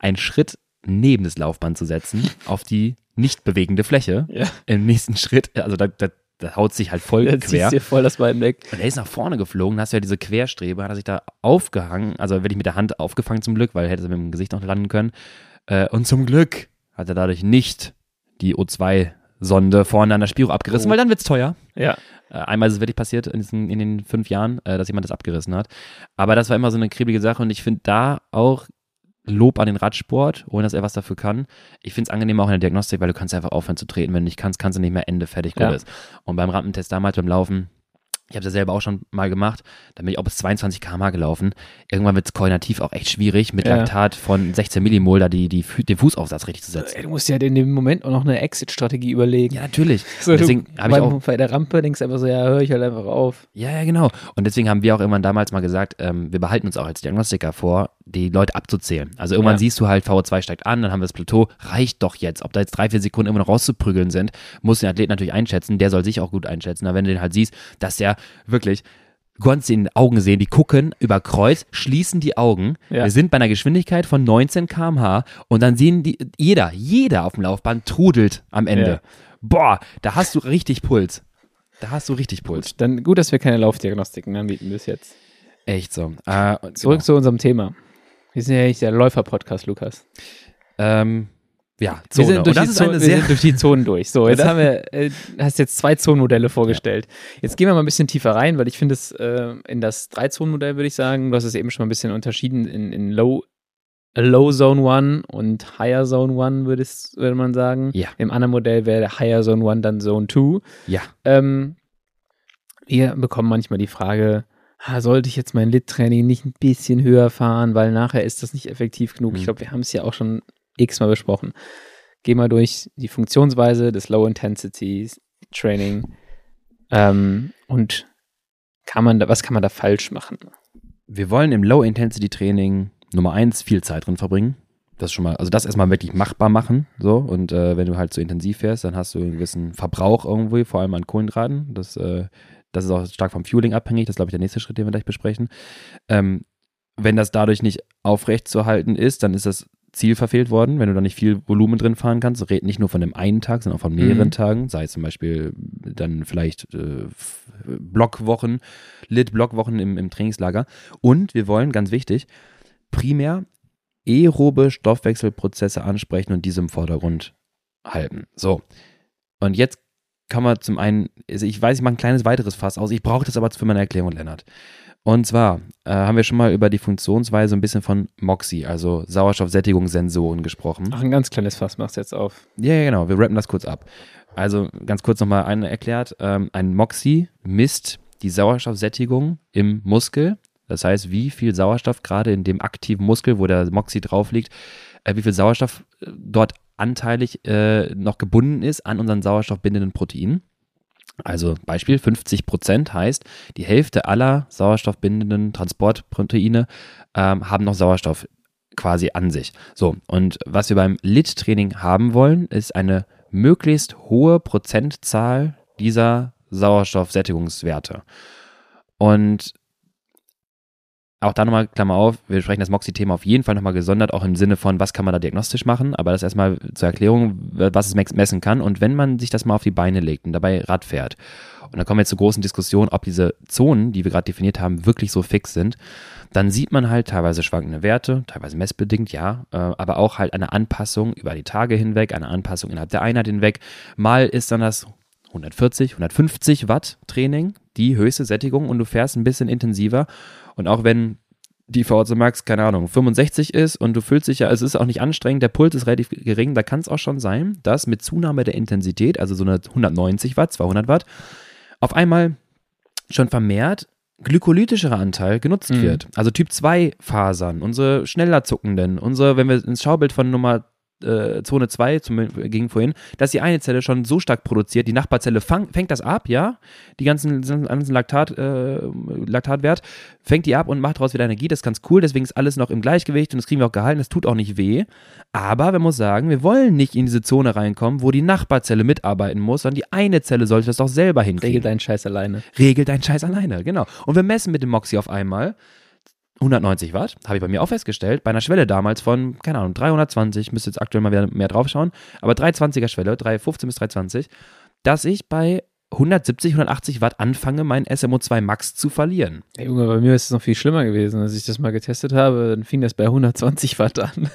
einen Schritt neben das Laufband zu setzen, auf die nicht bewegende Fläche. Ja. Im nächsten Schritt, also da, da, da haut sich halt voll Dann quer. dir voll das Bein weg. Und er ist nach vorne geflogen, da hast du ja diese Querstrebe, hat er sich da aufgehangen, also wirklich mit der Hand aufgefangen zum Glück, weil er hätte mit dem Gesicht noch landen können. Äh, und zum Glück hat er dadurch nicht die O2-Sonde vorne an der Spiro abgerissen, Oh. weil dann wird's teuer. Ja. Äh, einmal ist es wirklich passiert in, diesen, in den fünf Jahren, äh, dass jemand das abgerissen hat. Aber das war immer so eine kribbelige Sache und ich finde da auch Lob an den Radsport, ohne dass er was dafür kann. Ich finde es angenehm auch in der Diagnostik, weil du kannst einfach aufhören zu treten. Wenn du nicht kannst, kannst du nicht mehr Ende, fertig, gut Ja. ist. Und beim Rampentest damals beim Laufen, ich habe es ja selber auch schon mal gemacht, da bin ich auch bis 22 km/h gelaufen. Irgendwann wird es koordinativ auch echt schwierig, mit Ja. Laktat von 16 Millimol da die, die, den Fußaufsatz richtig zu setzen. Du musst ja in dem Moment auch noch eine Exit-Strategie überlegen. Ja, natürlich. So, deswegen habe ich auch bei der Rampe denkst du einfach so, ja, hör ich halt einfach auf. Ja, ja, genau. Und deswegen haben wir auch irgendwann damals mal gesagt, ähm, wir behalten uns auch als Diagnostiker vor, die Leute abzuzählen. Also irgendwann Ja. siehst du halt, VO2 steigt an, dann haben wir das Plateau, reicht doch jetzt. Ob da jetzt drei, vier Sekunden immer noch rauszuprügeln sind, muss den Athlet natürlich einschätzen. Der soll sich auch gut einschätzen. Aber wenn du den halt siehst, dass der wirklich, du kannst in den Augen sehen, die gucken über Kreuz, schließen die Augen. Ja. Wir sind bei einer Geschwindigkeit von 19 km/h und dann sehen die, jeder, jeder auf dem Laufband trudelt am Ende. Ja. Boah, da hast du richtig Puls. Da hast du richtig Puls. Gut, dann gut, dass wir keine Laufdiagnostiken anbieten bis jetzt. Echt so. Äh, Zurück genau. zu unserem Thema. Wir sind ja nicht der Läufer-Podcast, Lukas. Ähm, ja, Wir Zone. sind, durch und das die ist eine wir sehr. durch die Zonen durch. So, jetzt haben wir, äh, hast jetzt zwei Zonenmodelle vorgestellt. Jetzt gehen wir mal ein bisschen tiefer rein, weil ich finde es äh, in das Drei-Zonen-Modell, würde ich sagen, du hast es eben schon mal ein bisschen unterschieden in, in Low, Low Zone 1 und Higher Zone 1, würde würde man sagen. Ja. Im anderen Modell wäre Higher Zone 1 dann Zone 2. Ja. Ähm, wir bekommen manchmal die Frage, sollte ich jetzt mein Lit-Training nicht ein bisschen höher fahren, weil nachher ist das nicht effektiv genug. Ich Mhm. glaube, wir haben es ja auch schon x-mal besprochen. Geh mal durch die Funktionsweise des Low-Intensity-Training ähm, und kann man da, was kann man da falsch machen? Wir wollen im Low-Intensity-Training Nummer eins viel Zeit drin verbringen. Das schon mal, also das erstmal wirklich machbar machen. So, und äh, wenn du halt zu intensiv fährst, dann hast du einen gewissen Verbrauch irgendwie, vor allem an Kohlenhydraten. Das, äh, das ist auch stark vom Fueling abhängig. Das ist, glaube ich, der nächste Schritt, den wir gleich besprechen. Ähm, wenn das dadurch nicht aufrecht zu halten ist, dann ist das Ziel verfehlt worden, wenn du da nicht viel Volumen drin fahren kannst. Red nicht nur von dem einen Tag, sondern auch von mehreren Mhm. Tagen. Sei es zum Beispiel dann vielleicht äh, Blockwochen, Lit-Blockwochen im, im Trainingslager. Und wir wollen, ganz wichtig, primär aerobe Stoffwechselprozesse ansprechen und diese im Vordergrund halten. So. Und jetzt kann man zum einen, also ich weiß, ich mache ein kleines weiteres Fass aus, ich brauche das aber für meine Erklärung, Lennart. Und zwar äh, haben wir schon mal über die Funktionsweise ein bisschen von MOXIE, also Sauerstoffsättigungssensoren gesprochen. Ach, ein ganz kleines Fass machst du jetzt auf. Ja, ja, genau. Wir rappen das kurz ab. Also ganz kurz nochmal eine erklärt. Ähm, ein MOXIE misst die Sauerstoffsättigung im Muskel. Das heißt, wie viel Sauerstoff gerade in dem aktiven Muskel, wo der MOXIE drauf liegt, äh, wie viel Sauerstoff äh, dort anteilig äh, noch gebunden ist an unseren sauerstoffbindenden Proteinen. Also Beispiel 50 Prozent heißt, die Hälfte aller sauerstoffbindenden Transportproteine ähm, haben noch Sauerstoff quasi an sich. So, und was wir beim LIT-Training haben wollen, ist eine möglichst hohe Prozentzahl dieser Sauerstoffsättigungswerte. Und auch da nochmal, Klammer auf, wir sprechen das MOXIE-Thema auf jeden Fall nochmal gesondert, auch im Sinne von, was kann man da diagnostisch machen, aber das erstmal zur Erklärung, was es messen kann. Und wenn man sich das mal auf die Beine legt und dabei Rad fährt, und dann kommen wir jetzt zur großen Diskussion, ob diese Zonen, die wir gerade definiert haben, wirklich so fix sind, dann sieht man halt teilweise schwankende Werte, teilweise messbedingt, ja, äh, aber auch halt eine Anpassung über die Tage hinweg, eine Anpassung innerhalb der Einheit hinweg. Mal ist dann das 140, 150 Watt Training, die höchste Sättigung und du fährst ein bisschen intensiver. Und auch wenn die VO2 Max, keine Ahnung, 65 ist und du fühlst dich ja, es ist auch nicht anstrengend, der Puls ist relativ gering, da kann es auch schon sein, dass mit Zunahme der Intensität, also so eine 190 Watt, 200 Watt, auf einmal schon vermehrt glykolytischere Anteil genutzt Mhm. wird. Also Typ 2 Fasern, unsere schneller zuckenden, unsere, wenn wir ins Schaubild von Nummer äh, Zone 2 zum, ging vorhin, dass die eine Zelle schon so stark produziert, die Nachbarzelle fang, fängt das ab, ja, die ganzen, ganzen Laktat, äh, Laktatwert, fängt die ab und macht daraus wieder Energie, das ist ganz cool, deswegen ist alles noch im Gleichgewicht und das kriegen wir auch gehalten, das tut auch nicht weh, aber man muss sagen, wir wollen nicht in diese Zone reinkommen, wo die Nachbarzelle mitarbeiten muss, sondern die eine Zelle sollte das doch selber hinkriegen. Regel deinen Scheiß alleine. Regel deinen Scheiß alleine, genau. Und wir messen mit dem Moxie auf einmal 190 Watt, habe ich bei mir auch festgestellt, bei einer Schwelle damals von, keine Ahnung, 320, müsste jetzt aktuell mal wieder mehr drauf schauen, aber 320er Schwelle, 315 bis 320, dass ich bei 170, 180 Watt anfange, mein SMO2 Max zu verlieren. Ey, Junge, bei mir ist es noch viel schlimmer gewesen. Als ich das mal getestet habe, dann fing das bei 120 Watt an.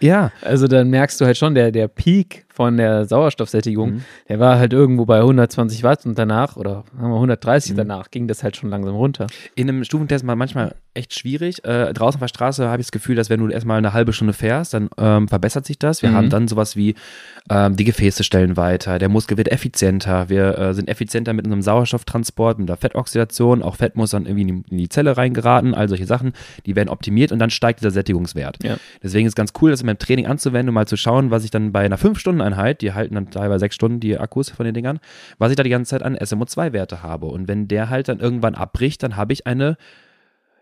Ja, Also dann merkst du halt schon, der, der Peak von der Sauerstoffsättigung, Mhm. der war halt irgendwo bei 120 Watt und danach, oder sagen wir 130 Mhm. danach, ging das halt schon langsam runter. in einem Stufentest mal manchmal echt schwierig. Äh, draußen auf der Straße habe ich das Gefühl, dass wenn du erstmal eine halbe Stunde fährst, dann ähm, verbessert sich das. Wir Mhm. haben dann sowas wie ähm, die Gefäße stellen weiter, der Muskel wird effizienter, wir äh, sind effizienter mit unserem Sauerstofftransport, mit der Fettoxidation, auch Fett muss dann irgendwie in die, in die Zelle reingeraten, all solche Sachen, die werden optimiert und dann steigt dieser Sättigungswert. Ja. Deswegen ist es ganz cool, das in meinem Training anzuwenden und mal zu schauen, was ich dann bei einer 5-Stunden-Einheit, die halten dann teilweise 6 Stunden, die Akkus von den Dingern, was ich da die ganze Zeit an SMO2-Werte habe. Und wenn der halt dann irgendwann abbricht, dann habe ich eine,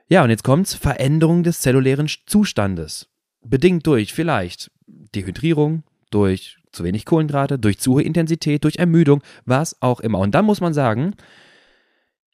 ja, und jetzt kommt's, Veränderung des zellulären Zustandes. Bedingt durch vielleicht Dehydrierung, durch zu wenig Kohlenhydrate, durch zu hohe Intensität, durch Ermüdung, was auch immer. Und dann muss man sagen,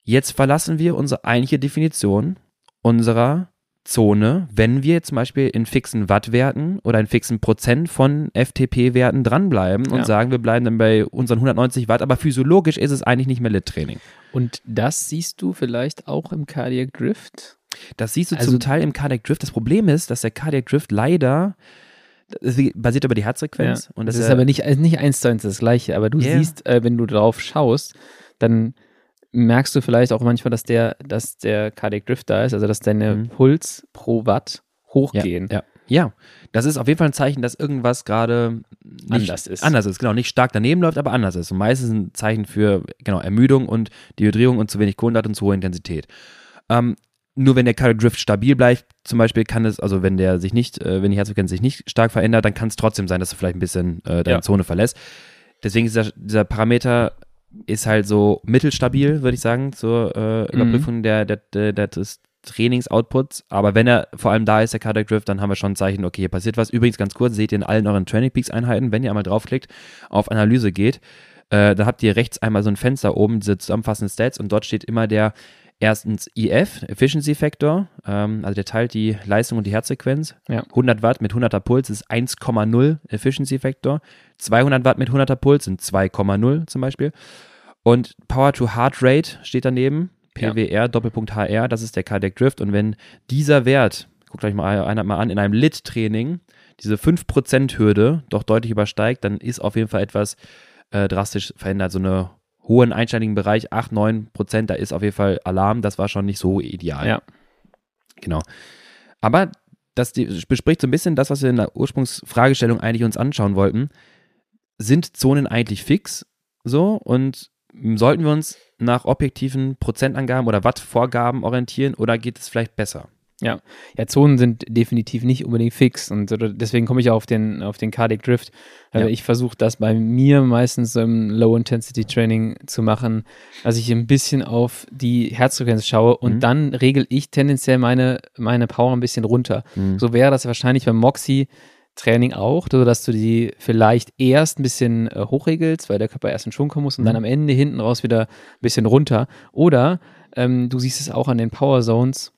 jetzt verlassen wir unsere eigentliche Definition unserer Zone, wenn wir zum Beispiel in fixen Wattwerten oder in fixen Prozent von FTP-Werten dranbleiben und Ja. sagen, wir bleiben dann bei unseren 190 Watt, aber physiologisch ist es eigentlich nicht mehr Lit-Training. Und das siehst du vielleicht auch im Cardiac Drift? Das siehst du Also- zum Teil im Cardiac Drift. Das Problem ist, dass der Cardiac Drift leider basiert über die Herzfrequenz. Und das das ist aber nicht, also nicht eins zu eins das Gleiche, aber du Ja. siehst, äh, wenn du drauf schaust, dann merkst du vielleicht auch manchmal, dass der, dass der Cardiac Drift da ist, also dass deine Mhm. Puls pro Watt hochgehen. Ja, ja, das ist auf jeden Fall ein Zeichen, dass irgendwas gerade Anders ist. Anders ist, genau. Nicht stark daneben läuft, aber anders ist. Und meistens ein Zeichen für genau, Ermüdung und Dehydrierung und zu wenig Kohlenhydrate und zu hohe Intensität. Ähm, nur wenn der Cardiac Drift stabil bleibt, zum Beispiel kann es, also wenn der sich nicht, äh, wenn die Herzfrequenz sich nicht stark verändert, dann kann es trotzdem sein, dass du vielleicht ein bisschen äh, deine Ja. Zone verlässt. Deswegen ist dieser, dieser Parameter ist halt so mittelstabil, würde ich sagen, zur äh, Überprüfung der, der, der, der, des Trainingsoutputs. Aber wenn er vor allem da ist, der Cardiac Drift, dann haben wir schon ein Zeichen, okay, hier passiert was. Übrigens ganz kurz, seht ihr in allen euren Training Peaks Einheiten, wenn ihr einmal draufklickt, auf Analyse geht, äh, da habt ihr rechts einmal so ein Fenster oben, diese zusammenfassenden Stats und dort steht immer der erstens IF, Efficiency Factor, ähm, also der teilt die Leistung und die Herzfrequenz. Ja. 100 Watt mit 100er Puls ist 1,0 Efficiency Factor. 200 Watt mit 100er Puls sind 2,0 zum Beispiel. Und Power to Heart Rate steht daneben. Ja. PWR, Doppelpunkt HR, das ist der Cardiac Drift. Und wenn dieser Wert, guckt euch mal einer mal an, in einem Lit-Training diese 5%-Hürde doch deutlich übersteigt, dann ist auf jeden Fall etwas äh, drastisch verändert. So eine hohen einstelligen Bereich, 8, 9 Prozent, da ist auf jeden Fall Alarm. Das war schon nicht so ideal. Ja. Genau. Aber das bespricht so ein bisschen das, was wir in der Ursprungsfragestellung eigentlich uns anschauen wollten. Sind Zonen eigentlich fix? So und sollten wir uns nach objektiven Prozentangaben oder Wattvorgaben orientieren oder geht es vielleicht besser? Ja, Zonen sind definitiv nicht unbedingt fix und deswegen komme ich auch auf den, auf den Cardiac Drift. Also Ja. Ich versuche das bei mir meistens im Low-Intensity-Training zu machen, dass ich ein bisschen auf die Herzfrequenz schaue und Mhm. dann regel ich tendenziell meine, meine Power ein bisschen runter. Mhm. So wäre das wahrscheinlich beim Moxie-Training auch, so dass du die vielleicht erst ein bisschen äh, hochregelst, weil der Körper erst in Schwung kommen muss und Mhm. dann am Ende hinten raus wieder ein bisschen runter. Oder ähm, du siehst es auch an den Power Zones,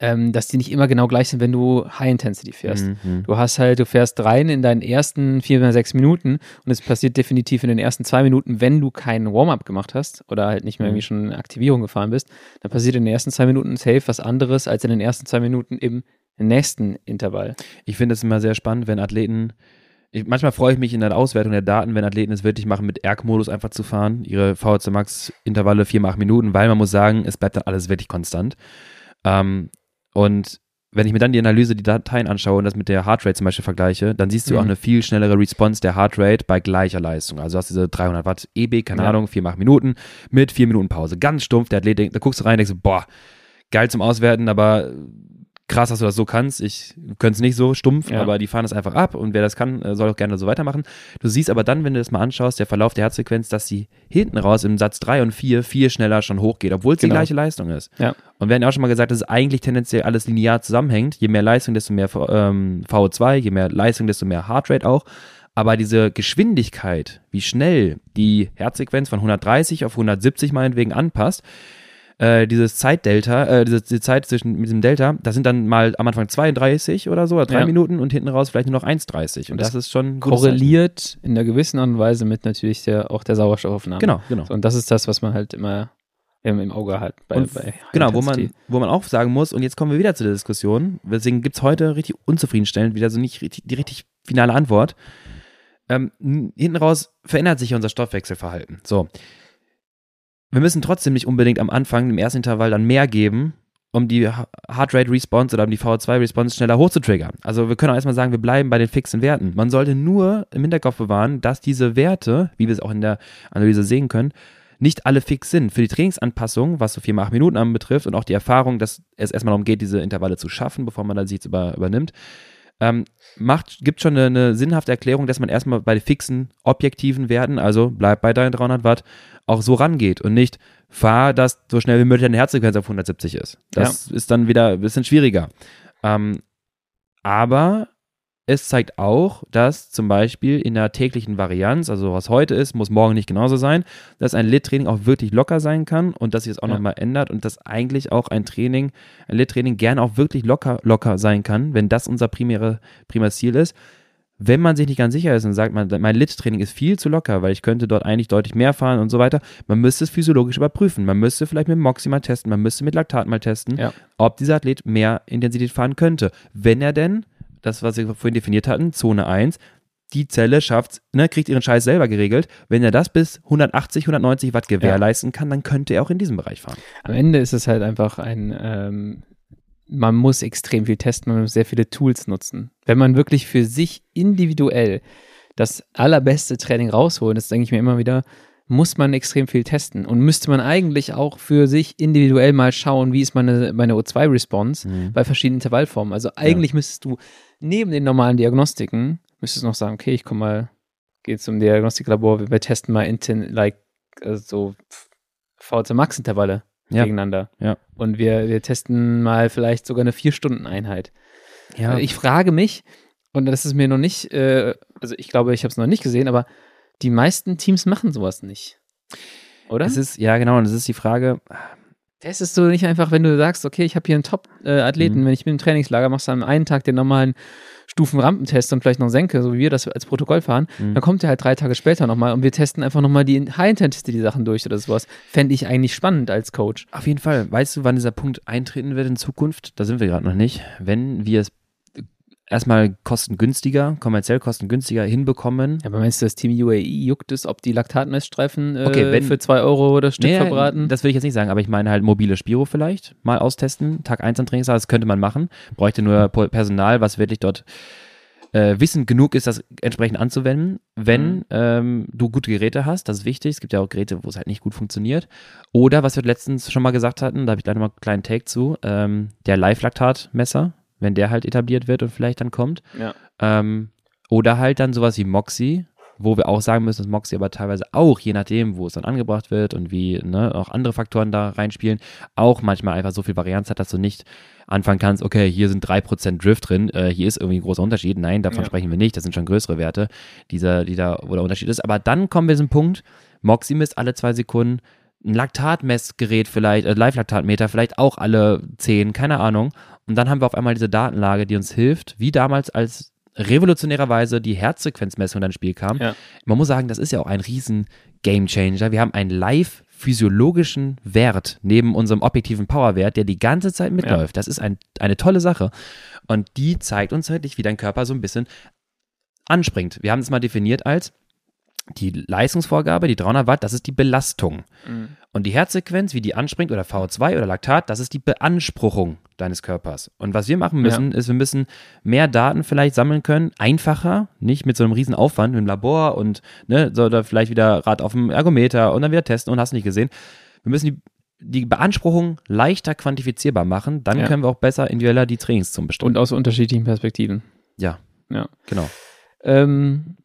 ähm, dass die nicht immer genau gleich sind, wenn du High Intensity fährst. Mhm. Du hast halt, du fährst rein in deinen ersten vier bis sechs Minuten und es passiert definitiv in den ersten zwei Minuten, wenn du keinen Warm-up gemacht hast oder halt nicht mehr Mhm. irgendwie schon Aktivierung gefahren bist, dann passiert in den ersten zwei Minuten safe was anderes als in den ersten zwei Minuten im nächsten Intervall. Ich finde es immer sehr spannend, wenn Athleten. Ich, manchmal freue ich mich in der Auswertung der Daten, wenn Athleten es wirklich machen, mit ERG-Modus einfach zu fahren, ihre VHC Max-Intervalle 4 mal 8 Minuten, weil man muss sagen, es bleibt dann alles wirklich konstant. Ähm, Und wenn ich mir dann die Analyse, die Dateien anschaue und das mit der Heartrate zum Beispiel vergleiche, dann siehst du Mhm. auch eine viel schnellere Response der Heartrate bei gleicher Leistung. Also du hast diese 300 Watt EB, keine Ja. Ahnung, 4 mal 8 Minuten mit 4 Minuten Pause. Ganz stumpf, der Athlet, da guckst du rein und denkst, boah, geil zum Auswerten, aber krass, dass du das so kannst. Ich könnte es nicht so stumpf, Ja. aber die fahren das einfach ab und wer das kann, äh, soll auch gerne so weitermachen. Du siehst aber dann, wenn du das mal anschaust, der Verlauf der Herzfrequenz, dass sie hinten raus im Satz 3 und 4 viel schneller schon hochgeht, obwohl es Genau. die gleiche Leistung ist. Ja. Und wir haben ja auch schon mal gesagt, dass es eigentlich tendenziell alles linear zusammenhängt. Je mehr Leistung, desto mehr ähm, VO2, je mehr Leistung, desto mehr Heartrate auch. Aber diese Geschwindigkeit, wie schnell die Herzfrequenz von 130 auf 170 meinetwegen anpasst, äh, dieses Zeitdelta, äh, diese, die Zeit zwischen mit diesem Delta, das sind dann mal am Anfang 32 oder so, oder drei Ja. Minuten und hinten raus vielleicht nur noch 1,30. Und Und das, das ist schon Korreliert in einer gewissen Art und Weise mit natürlich der, auch der Sauerstoffaufnahme. Zeichen. Genau, genau. So, und das ist das, was man halt immer im, Auge hat. Bei, bei Genau, wo man, wo man auch sagen muss, und jetzt kommen wir wieder zu der Diskussion, deswegen gibt es heute richtig unzufriedenstellend wieder so nicht richtig, die richtig finale Antwort. Ähm, hinten raus verändert sich unser Stoffwechselverhalten. So. Wir müssen trotzdem nicht unbedingt am Anfang, im ersten Intervall, dann mehr geben, um die Ha- Heartrate Response oder um die VO2 Response schneller hochzutriggern. Also wir können auch erstmal sagen, wir bleiben bei den fixen Werten. Man sollte nur im Hinterkopf bewahren, dass diese Werte, wie wir es auch in der Analyse sehen können, nicht alle fix sind. Für die Trainingsanpassung, was so 4 mal 8 Minuten anbetrifft und auch die Erfahrung, dass es erstmal darum geht, diese Intervalle zu schaffen, bevor man dann sich über, übernimmt, ähm, macht, gibt schon eine, eine sinnhafte Erklärung, dass man erstmal bei fixen, objektiven Werten, also bleibt bei deinen 300 Watt, auch so rangeht und nicht fahr, dass so schnell wie möglich deine Herzfrequenz auf 170 ist. Das ist dann wieder ein bisschen schwieriger. Ähm, aber es zeigt auch, dass zum Beispiel in der täglichen Varianz, also was heute ist, muss morgen nicht genauso sein, dass ein Lit-Training auch wirklich locker sein kann und dass sich das auch Ja. nochmal ändert und dass eigentlich auch ein Training, ein Lit-Training gerne auch wirklich locker, locker sein kann, wenn das unser primäre, primäres Ziel ist. Wenn man sich nicht ganz sicher ist und sagt, man, mein Lit-Training ist viel zu locker, weil ich könnte dort eigentlich deutlich mehr fahren und so weiter, man müsste es physiologisch überprüfen. Man müsste vielleicht mit Moxie mal testen, man müsste mit Laktat mal testen, Ja. ob dieser Athlet mehr Intensität fahren könnte. Wenn er denn, das, was wir vorhin definiert hatten, Zone 1, die Zelle schafft, ne, kriegt ihren Scheiß selber geregelt. Wenn er das bis 180, 190 Watt gewährleisten kann, dann könnte er auch in diesem Bereich fahren. Am Ende ist es halt einfach ein, ähm, man muss extrem viel testen, man muss sehr viele Tools nutzen. Wenn man wirklich für sich individuell das allerbeste Training rausholen, das denke ich mir immer wieder, muss man extrem viel testen und müsste man eigentlich auch für sich individuell mal schauen, wie ist meine, meine O2-Response Mhm. bei verschiedenen Intervallformen. Also eigentlich müsstest du neben den normalen Diagnostiken, müsstest du noch sagen, okay, ich komme mal, gehe zum Diagnostiklabor, wir testen mal inten, like, also so VC Max Intervalle Ja. gegeneinander. Ja. Und wir, wir testen mal vielleicht sogar eine Vier-Stunden-Einheit. Ja, Ich frage mich, und das ist mir noch nicht, äh, also ich glaube, ich habe es noch nicht gesehen, aber die meisten Teams machen sowas nicht. Oder? es ist, ja genau, und es ist die Frage, Testest du nicht einfach, wenn du sagst, okay, ich habe hier einen Top-Athleten, Mhm. wenn ich bin im Trainingslager, machst du am einen Tag den normalen Stufen-Rampentest und vielleicht noch Senke, so wie wir das als Protokoll fahren, Mhm. dann kommt er halt drei Tage später nochmal und wir testen einfach nochmal die High-Intensity-Sachen durch oder sowas. Fände ich eigentlich spannend als Coach. Auf jeden Fall. Weißt du, wann dieser Punkt eintreten wird in Zukunft? Da sind wir gerade noch nicht. Wenn wir es erstmal kostengünstiger, kommerziell kostengünstiger hinbekommen. Aber meinst du, das Team UAE juckt es, ob die Laktatmessstreifen äh, Okay, wenn- für zwei Euro das Stück Nee, verbraten? Das will ich jetzt nicht sagen, aber ich meine halt mobile Spiro vielleicht mal austesten. Tag 1 am Trainingstag, das könnte man machen. Bräuchte nur Po- Personal, was wirklich dort äh, wissend genug ist, das entsprechend anzuwenden. Wenn Mhm. ähm, du gute Geräte hast, das ist wichtig. Es gibt ja auch Geräte, wo es halt nicht gut funktioniert. Oder, was wir letztens schon mal gesagt hatten, da habe ich gleich nochmal einen kleinen Take zu, ähm, der Live-Laktat-Messer, wenn der halt etabliert wird und vielleicht dann kommt. ja. Ähm, oder halt dann sowas wie Moxie, wo wir auch sagen müssen, dass Moxie aber teilweise auch, je nachdem, wo es dann angebracht wird und wie ne, auch andere Faktoren da reinspielen, auch manchmal einfach so viel Varianz hat, dass du nicht anfangen kannst, okay, hier sind 3% Drift drin, äh, hier ist irgendwie ein großer Unterschied. Nein, davon Ja. sprechen wir nicht, das sind schon größere Werte, dieser, die da, wo der Unterschied ist. Aber dann kommen wir zu diesem Punkt, Moxie misst alle zwei Sekunden, ein Laktatmessgerät vielleicht, äh, Live-Laktatmeter vielleicht auch alle 10, keine Ahnung. Und dann haben wir auf einmal diese Datenlage, die uns hilft, wie damals als revolutionärerweise die Herzfrequenzmessung dann ins Spiel kam. Ja. Man muss sagen, das ist ja auch ein riesen Gamechanger. Wir haben einen live physiologischen Wert neben unserem objektiven Powerwert, der die ganze Zeit mitläuft. Das ist ein, eine tolle Sache. Und die zeigt uns wirklich, wie dein Körper so ein bisschen anspringt. Wir haben es mal definiert als, die Leistungsvorgabe, die 300 Watt, das ist die Belastung. Mhm. Und die Herzsequenz, wie die anspringt, oder VO2 oder Laktat, das ist die Beanspruchung deines Körpers. Und was wir machen müssen, ja. ist, wir müssen mehr Daten vielleicht sammeln können, einfacher, nicht mit so einem riesen Aufwand im Labor und ne, so, oder vielleicht wieder Rad auf dem Ergometer und dann wieder testen und hast nicht gesehen. Wir müssen die die Beanspruchung leichter quantifizierbar machen, dann ja. können wir auch besser individueller die Trainings zum bestimmen. Und aus unterschiedlichen Perspektiven. Ja. Ja. Genau. Ähm,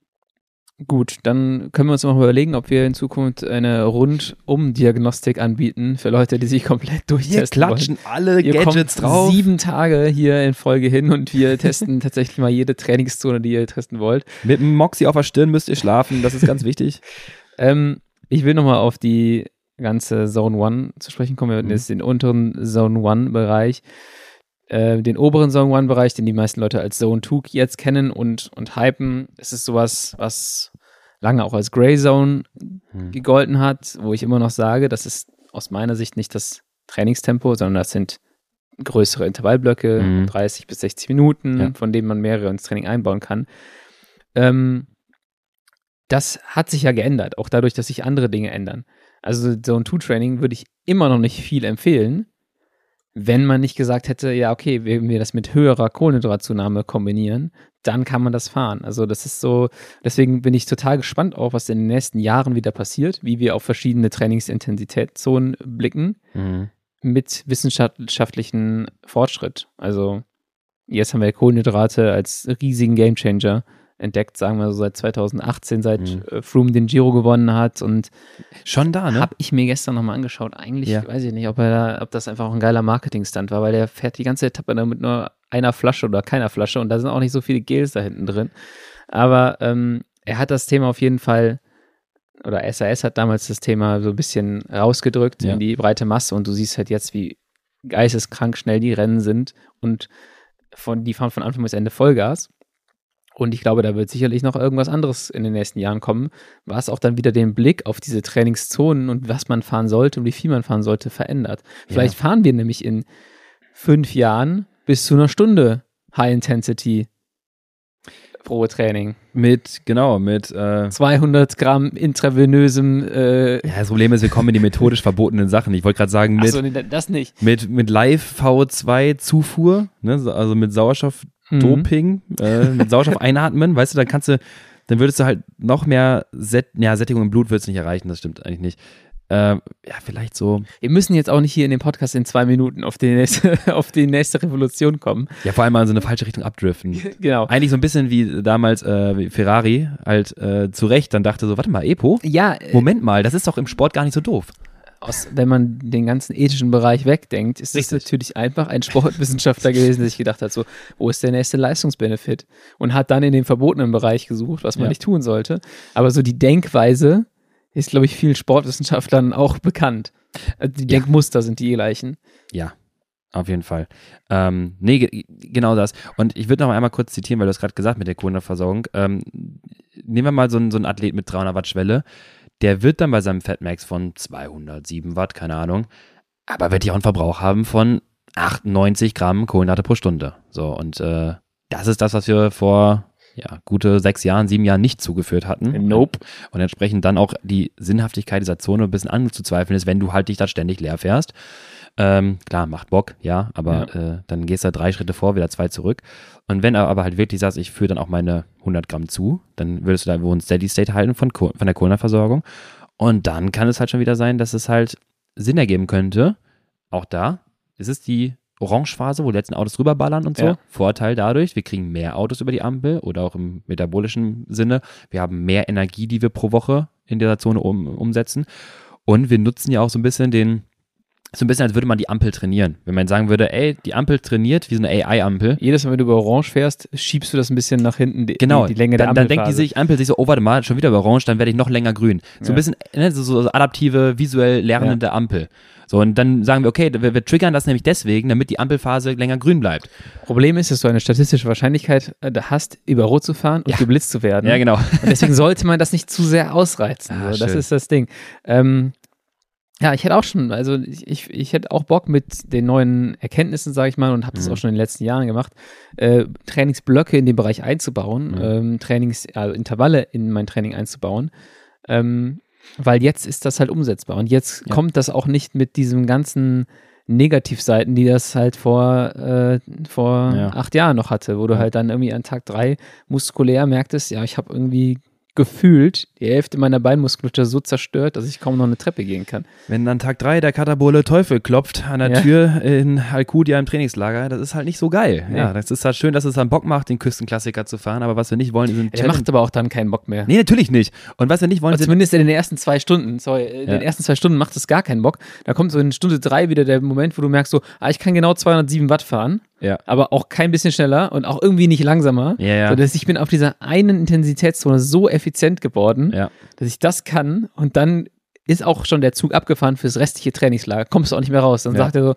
Gut, dann können wir uns noch überlegen, ob wir in Zukunft eine Rundum-Diagnostik anbieten für Leute, die sich komplett durchtesten Wir klatschen wollen. alle ihr Gadgets drauf. sieben Tage hier in Folge hin und wir testen tatsächlich mal jede Trainingszone, die ihr testen wollt. Mit einem Moxie auf der Stirn müsst ihr schlafen, das ist ganz wichtig. Ähm, ich will nochmal auf die ganze Zone One zu sprechen kommen. Wir hatten mhm. jetzt den unteren Zone One-Bereich. Äh, den oberen Zone One-Bereich, den die meisten Leute als Zone 2 jetzt kennen und, und hypen. Es ist sowas, was lange auch als Gray Zone hm. gegolten hat, wo ich immer noch sage, das ist aus meiner Sicht nicht das Trainingstempo, sondern das sind größere Intervallblöcke, mhm. 30 bis 60 Minuten, ja. von denen man mehrere ins Training einbauen kann. Ähm, das hat sich ja geändert, auch dadurch, dass sich andere Dinge ändern. Also Zone 2 Training würde ich immer noch nicht viel empfehlen, wenn man nicht gesagt hätte, ja, okay, wenn wir das mit höherer Kohlenhydratzunahme kombinieren, dann kann man das fahren. Also das ist so, deswegen bin ich total gespannt auch, was in den nächsten Jahren wieder passiert, wie wir auf verschiedene Trainingsintensitätszonen blicken mhm. mit wissenschaftlichen Fortschritt. Also jetzt haben wir Kohlenhydrate als riesigen Gamechanger entdeckt, sagen wir so seit 2018, seit mhm. Äh, Froome den Giro gewonnen hat und schon da, ne? Habe ich mir gestern nochmal angeschaut. Eigentlich ja. weiß ich nicht, ob, er da, ob das einfach auch ein geiler Marketingstand war, weil der fährt die ganze Etappe mit nur einer Flasche oder keiner Flasche und da sind auch nicht so viele Gels da hinten drin. Aber ähm, er hat das Thema auf jeden Fall oder SAS hat damals das Thema so ein bisschen rausgedrückt ja. in die breite Masse und du siehst halt jetzt, wie geisteskrank schnell die Rennen sind und von, die fahren von Anfang bis Ende Vollgas. Und ich glaube, da wird sicherlich noch irgendwas anderes in den nächsten Jahren kommen, was auch dann wieder den Blick auf diese Trainingszonen und was man fahren sollte und wie viel man fahren sollte, verändert. Vielleicht ja. fahren wir nämlich in fünf Jahren bis zu einer Stunde High Intensity pro Training. Mit, genau, mit äh, 200 Gramm intravenösem. Äh, ja, das Problem ist, wir kommen in die methodisch verbotenen Sachen. Ich wollte gerade sagen, mit, so, nee, das nicht. mit, mit Live-V2-Zufuhr, ne, also mit Sauerstoff Doping, mhm. äh, mit Sauerstoff einatmen, weißt du, dann kannst du, dann würdest du halt noch mehr Set, ja, Sättigung im Blut würdest du nicht erreichen, das stimmt eigentlich nicht. Äh, ja, vielleicht so. Wir müssen jetzt auch nicht hier in dem Podcast in zwei Minuten auf die nächste, auf die nächste Revolution kommen. Ja, vor allem mal in so eine falsche Richtung abdriften. genau. Eigentlich so ein bisschen wie damals äh, Ferrari halt äh, zu Recht dann dachte so, warte mal, Epo? Ja. Äh, Moment mal, das ist doch im Sport gar nicht so doof aus, wenn man den ganzen ethischen Bereich wegdenkt, ist es natürlich einfach ein Sportwissenschaftler gewesen, der sich gedacht hat, so, wo ist der nächste Leistungsbenefit? Und hat dann in dem verbotenen Bereich gesucht, was man ja. nicht tun sollte. Aber so die Denkweise ist, glaube ich, vielen Sportwissenschaftlern auch bekannt. Also die ja. Denkmuster sind die gleichen. Ja, auf jeden Fall. Ähm, nee, genau das. Und ich würde noch einmal kurz zitieren, weil du es gerade gesagt mit der Kohlenversorgung. Ähm, nehmen wir mal so einen, so einen Athlet mit 300 Watt Schwelle der wird dann bei seinem Fatmax von 207 Watt, keine Ahnung, aber wird ja auch einen Verbrauch haben von 98 Gramm Kohlenhydrate pro Stunde. So, und äh, das ist das, was wir vor ja, gute sechs Jahren, sieben Jahren nicht zugeführt hatten. Nope. Und entsprechend dann auch die Sinnhaftigkeit dieser Zone ein bisschen anzuzweifeln ist, wenn du halt dich da ständig leer fährst. Ähm, klar, macht Bock, ja, aber ja. Äh, dann gehst du drei Schritte vor, wieder zwei zurück. Und wenn er aber halt wirklich sagst, ich führe dann auch meine 100 Gramm zu, dann würdest du da wohl ein Steady State halten von, von der Kohlenversorgung. Und dann kann es halt schon wieder sein, dass es halt Sinn ergeben könnte. Auch da ist es die Orangephase, wo die letzten Autos rüberballern und so. Ja. Vorteil dadurch, wir kriegen mehr Autos über die Ampel oder auch im metabolischen Sinne. Wir haben mehr Energie, die wir pro Woche in dieser Zone um, umsetzen. Und wir nutzen ja auch so ein bisschen den, so ein bisschen, als würde man die Ampel trainieren. Wenn man sagen würde, ey, die Ampel trainiert wie so eine AI-Ampel. Jedes Mal, wenn du über Orange fährst, schiebst du das ein bisschen nach hinten, die, genau, die, die Länge der Ampel. Dann denkt die sich, Ampel sich so, oh, warte mal, schon wieder über Orange, dann werde ich noch länger grün. So ja. ein bisschen, ne, so, so adaptive, visuell lernende ja. Ampel. So, und dann sagen wir, okay, wir, wir, triggern das nämlich deswegen, damit die Ampelphase länger grün bleibt. Problem ist, dass du eine statistische Wahrscheinlichkeit äh, hast, über Rot zu fahren und ja. geblitzt zu werden. Ja, genau. Und deswegen sollte man das nicht zu sehr ausreizen. Ah, so. Das ist das Ding. Ähm, Ja, ich hätte auch schon, also ich, ich, ich hätte auch Bock mit den neuen Erkenntnissen, sage ich mal, und habe das Mhm. auch schon in den letzten Jahren gemacht, äh, Trainingsblöcke in dem Bereich einzubauen, Mhm. ähm, Trainings, also Intervalle in mein Training einzubauen. Ähm, weil jetzt ist das halt umsetzbar. Und jetzt Ja. kommt das auch nicht mit diesem ganzen Negativseiten, die das halt vor, äh, vor Ja. acht Jahren noch hatte, wo du halt dann irgendwie an Tag drei muskulär merktest, ja, ich habe irgendwie gefühlt die Hälfte meiner Beinmuskulatur so zerstört, dass ich kaum noch eine Treppe gehen kann. Wenn dann Tag 3 der Katabole Teufel klopft an der Ja. Tür in Alcudia im Trainingslager, das ist halt nicht so geil. Nee. Ja, das ist halt schön, dass es dann Bock macht, den Küstenklassiker zu fahren, aber was wir nicht wollen, sind Der macht aber auch dann keinen Bock mehr. Nee, natürlich nicht. Und was wir nicht wollen, Also zumindest in den ersten zwei Stunden, sorry, in den Ja. ersten zwei Stunden macht es gar keinen Bock. Da kommt so in Stunde drei wieder der Moment, wo du merkst so, ah, ich kann genau 207 Watt fahren, ja. aber auch kein bisschen schneller und auch irgendwie nicht langsamer. Ja, ja. So, dass ich bin auf dieser einen Intensitätszone so effizient geworden, Ja. dass ich das kann und dann ist auch schon der Zug abgefahren fürs restliche Trainingslager. Kommst du auch nicht mehr raus. Dann Ja. sagt er so,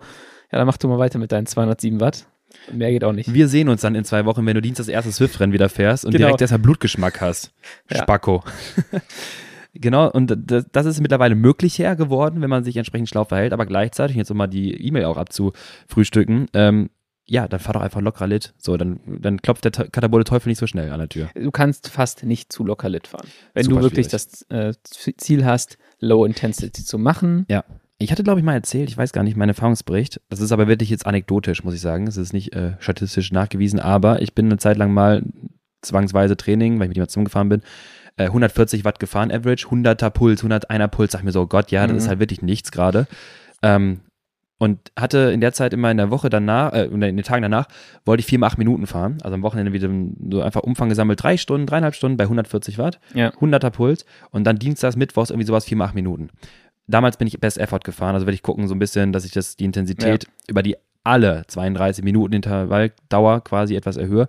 ja, dann mach du mal weiter mit deinen 207 Watt. Mehr geht auch nicht. Wir sehen uns dann in zwei Wochen, wenn du Dienst das erste Swift-Rennen wieder fährst und Genau. direkt erstmal Blutgeschmack hast. Ja. Spacko. genau, und das, das ist mittlerweile möglicher geworden, wenn man sich entsprechend schlau verhält, aber gleichzeitig, jetzt um mal die E-Mail auch abzufrühstücken, ähm, ja, dann fahr doch einfach locker lit. So, dann, dann klopft der Katabole Teufel nicht so schnell an der Tür. Du kannst fast nicht zu locker lit fahren. Wenn Super du wirklich schwierig. das äh, Ziel hast, Low Intensity zu machen, Ja. Ich hatte, glaube ich, mal erzählt, ich weiß gar nicht, mein Erfahrungsbericht. Das ist aber wirklich jetzt anekdotisch, muss ich sagen. Es ist nicht äh, statistisch nachgewiesen, aber ich bin eine Zeit lang mal zwangsweise Training, weil ich mit jemandem zusammengefahren bin, äh, 140 Watt gefahren, Average, 100er Puls, 101er Puls. Sag ich mir so, oh Gott, ja, das Mhm. ist halt wirklich nichts gerade. Ähm, und hatte in der Zeit immer in der Woche danach, äh, in den Tagen danach, wollte ich vier mal acht Minuten fahren. Also am Wochenende wieder so einfach Umfang gesammelt, drei Stunden, dreieinhalb Stunden bei 140 Watt. Ja. 100er Puls und dann Dienstags, Mittwochs irgendwie sowas 4 mal 8 Minuten. Damals bin ich Best Effort gefahren, also werde ich gucken so ein bisschen, dass ich das, die Intensität über die alle 32 Minuten Intervalldauer quasi etwas erhöhe.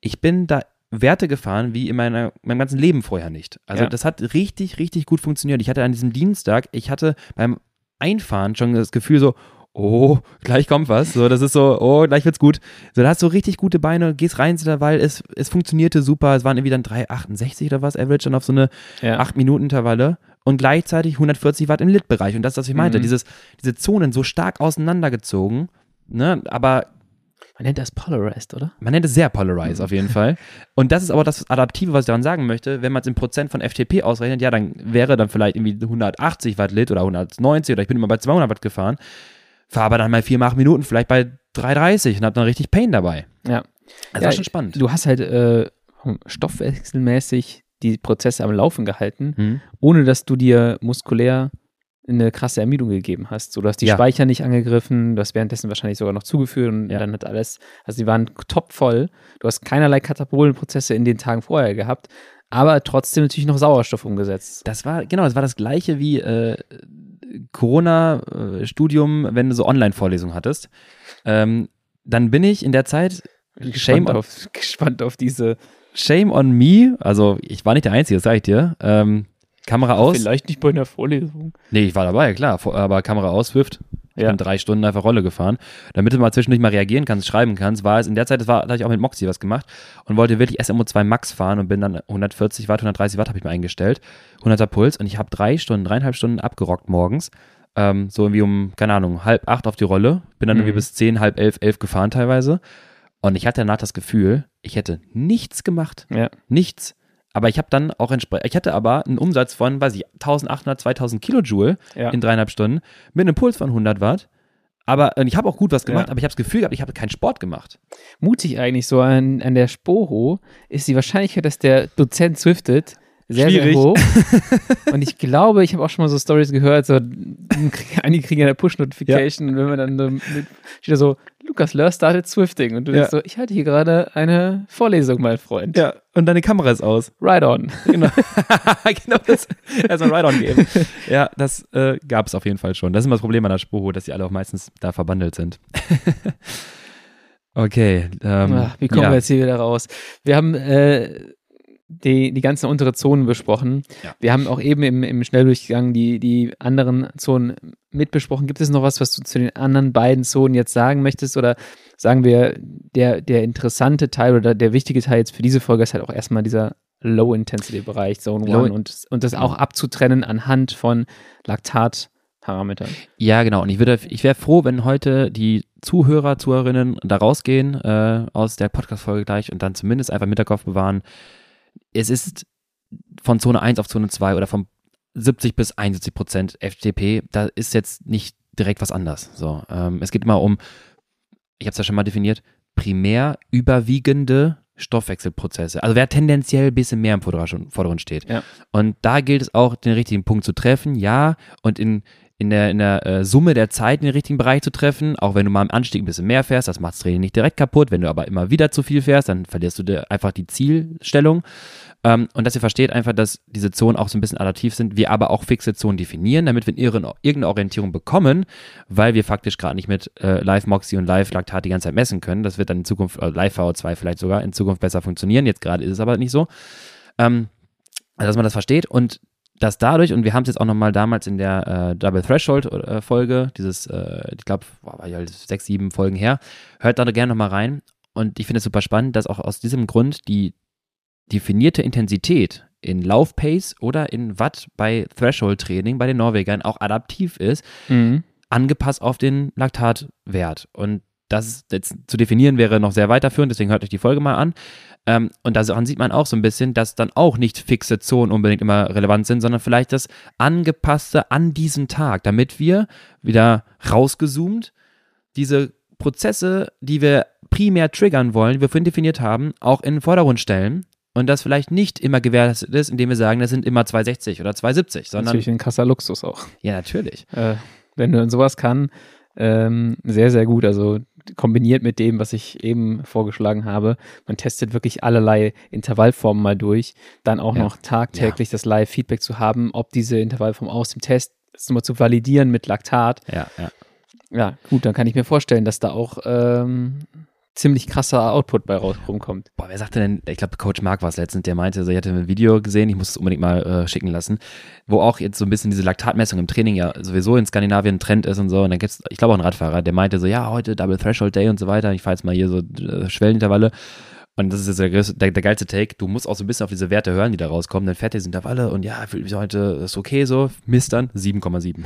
Ich bin da Werte gefahren wie in meiner, meinem ganzen Leben vorher nicht. Also Ja. das hat richtig, richtig gut funktioniert. Ich hatte an diesem Dienstag, ich hatte beim Einfahren schon das Gefühl so, oh, gleich kommt was. So, das ist so, oh, gleich wird's gut. So, da hast du richtig gute Beine, gehst rein ins Intervall, es, es funktionierte super. Es waren irgendwie dann 3,68 oder was, Average dann auf so eine ja. 8-Minuten-Intervalle und gleichzeitig 140 Watt im Lit-Bereich. Und das, was ich meinte, Mhm. dieses, diese Zonen so stark auseinandergezogen, ne, aber Man nennt das Polarized, oder? man nennt es sehr polarized auf jeden Fall. Und das ist aber das Adaptive, was ich daran sagen möchte. Wenn man es in Prozent von FTP ausrechnet, ja, dann wäre dann vielleicht irgendwie 180 Watt Lit oder 190 oder ich bin immer bei 200 Watt gefahren, fahre aber dann mal 4 mal 8 Minuten vielleicht bei 330 und habe dann richtig Pain dabei. Ja. Das Ja, war schon spannend. Du hast halt äh, stoffwechselmäßig die Prozesse am Laufen gehalten, Hm? ohne dass du dir muskulär eine krasse Ermüdung gegeben hast. So, du hast die Ja. Speicher nicht angegriffen, du hast währenddessen wahrscheinlich sogar noch zugeführt und Ja. dann hat alles, also die waren topvoll. Du hast keinerlei Katabolenprozesse in den Tagen vorher gehabt, aber trotzdem natürlich noch Sauerstoff umgesetzt. Das war, genau, das war das gleiche wie äh, Corona-Studium, wenn du so Online-Vorlesungen hattest. Ähm, dann bin ich in der Zeit, Gespannt on, auf, gespannt auf diese, shame on me, also ich war nicht der Einzige, das sag ich dir. Ähm, Kamera aus. vielleicht nicht bei einer Vorlesung. Nee, ich war dabei, klar, aber Kamera aus, Swift. Ich Ja. bin drei Stunden einfach Rolle gefahren. Damit du mal zwischendurch mal reagieren kannst, schreiben kannst, war es in der Zeit, das war, da hatte ich auch mit Moxie was gemacht und wollte wirklich SMO2 Max fahren und bin dann 140 Watt, 130 Watt habe ich mir eingestellt, 100er Puls und ich habe drei Stunden, dreieinhalb Stunden abgerockt morgens. Ähm, so irgendwie um, keine Ahnung, halb acht auf die Rolle. Bin dann Mhm. irgendwie bis zehn, halb elf, elf gefahren teilweise. Und ich hatte danach das Gefühl, ich hätte nichts gemacht. Ja. Nichts. Aber ich habe dann auch entsprechend, ich hatte aber einen Umsatz von, weiß ich, 1800, 2000 Kilojoule Ja. in dreieinhalb Stunden mit einem Puls von 100 Watt. Aber und ich habe auch gut was gemacht, Ja. aber ich habe das Gefühl gehabt, ich habe keinen Sport gemacht. mutig eigentlich so an, an der Sporo ist die Wahrscheinlichkeit, dass der Dozent swiftet, sehr, Schwierig. sehr hoch. und ich glaube, ich habe auch schon mal so Stories gehört, so einige kriegen ja eine Push-Notification und wenn man dann so steht da so, Lukas Löhr startet Swifting und du Ja. denkst so, ich halte hier gerade eine Vorlesung, mein Freund. Ja, und deine Kamera ist aus. Right on. Genau. genau das. Erstmal Ride-On geben. Ja, das äh, gab es auf jeden Fall schon. Das ist immer das Problem an der Spuro, dass die alle auch meistens da verbandelt sind. okay. Ähm, Ach, wie kommen ja. wir jetzt hier wieder raus? Wir haben äh, die, die ganzen untere Zonen besprochen. Ja. Wir haben auch eben im, im Schnelldurchgang die, die anderen Zonen mitbesprochen. Gibt es noch was, was du zu den anderen beiden Zonen jetzt sagen möchtest? Oder sagen wir, der, der interessante Teil oder der wichtige Teil jetzt für diese Folge ist halt auch erstmal dieser Low-Intensity-Bereich, Zone Low- 1 und, und das auch abzutrennen anhand von Laktat, Parametern. Ja, genau. Und ich würde, ich wäre froh, wenn heute die Zuhörer, Zuhörerinnen da rausgehen äh, aus der Podcast-Folge gleich und dann zumindest einfach mit der Kopf bewahren. Es ist von Zone 1 auf Zone 2 oder von 70 bis 71 Prozent FTP, da ist jetzt nicht direkt was anders. So, ähm, es geht immer um, ich habe es ja schon mal definiert, primär überwiegende Stoffwechselprozesse. Also wer tendenziell ein bisschen mehr im Vordergrund steht. Ja. Und da gilt es auch, den richtigen Punkt zu treffen, ja, und in in der, in der äh, Summe der Zeit in den richtigen Bereich zu treffen. Auch wenn du mal im Anstieg ein bisschen mehr fährst, das macht das Training nicht direkt kaputt. Wenn du aber immer wieder zu viel fährst, dann verlierst du dir einfach die Zielstellung. Ähm, und dass ihr versteht einfach, dass diese Zonen auch so ein bisschen adaptiv sind, wir aber auch fixe Zonen definieren, damit wir irgendeine Orientierung bekommen, weil wir faktisch gerade nicht mit äh, Live-Moxie und Live-Laktat die ganze Zeit messen können. Das wird dann in Zukunft, äh, Live-VO2 vielleicht sogar in Zukunft besser funktionieren. Jetzt gerade ist es aber nicht so. Ähm, also, dass man das versteht und dass dadurch, und wir haben es jetzt auch nochmal damals in der äh, Double Threshold-Folge, äh, dieses, äh, ich glaube, war ja sechs, sieben Folgen her, hört da gerne nochmal rein. Und ich finde es super spannend, dass auch aus diesem Grund die definierte Intensität in Laufpace oder in Watt bei Threshold-Training bei den Norwegern auch adaptiv ist, mhm. angepasst auf den Laktatwert. Und das jetzt zu definieren wäre noch sehr weiterführend, deswegen hört euch die Folge mal an. Ähm, und daran sieht man auch so ein bisschen, dass dann auch nicht fixe Zonen unbedingt immer relevant sind, sondern vielleicht das Angepasste an diesen Tag, damit wir wieder rausgezoomt diese Prozesse, die wir primär triggern wollen, die wir vorhin definiert haben, auch in den Vordergrund stellen und das vielleicht nicht immer gewährleistet ist, indem wir sagen, das sind immer 260 oder 270, sondern. Natürlich ein krasser Luxus auch. Ja, natürlich. Äh, wenn du sowas kann, ähm, sehr, sehr gut. Also kombiniert mit dem, was ich eben vorgeschlagen habe. Man testet wirklich allerlei Intervallformen mal durch. Dann auch ja. noch tagtäglich ja. das Live-Feedback zu haben, ob diese Intervallform aus dem Test, das nochmal zu validieren mit Laktat. Ja, ja. Ja, gut, dann kann ich mir vorstellen, dass da auch ähm, ziemlich krasser Output bei rumkommt. Boah, wer sagte denn, ich glaube, Coach Mark war es letztens, der meinte, so, ich hatte ein Video gesehen, ich muss es unbedingt mal äh, schicken lassen, wo auch jetzt so ein bisschen diese Laktatmessung im Training ja sowieso in Skandinavien ein Trend ist und so. Und dann gibt es, ich glaube, auch einen Radfahrer, der meinte so, ja, heute Double Threshold Day und so weiter. Ich fahre jetzt mal hier so äh, Schwellenintervalle. Und das ist jetzt der, der, der, geilste Take. Du musst auch so ein bisschen auf diese Werte hören, die da rauskommen. Dann fährt diese Intervalle und ja, fühlt mich heute, ist okay so. Misst dann 7,7.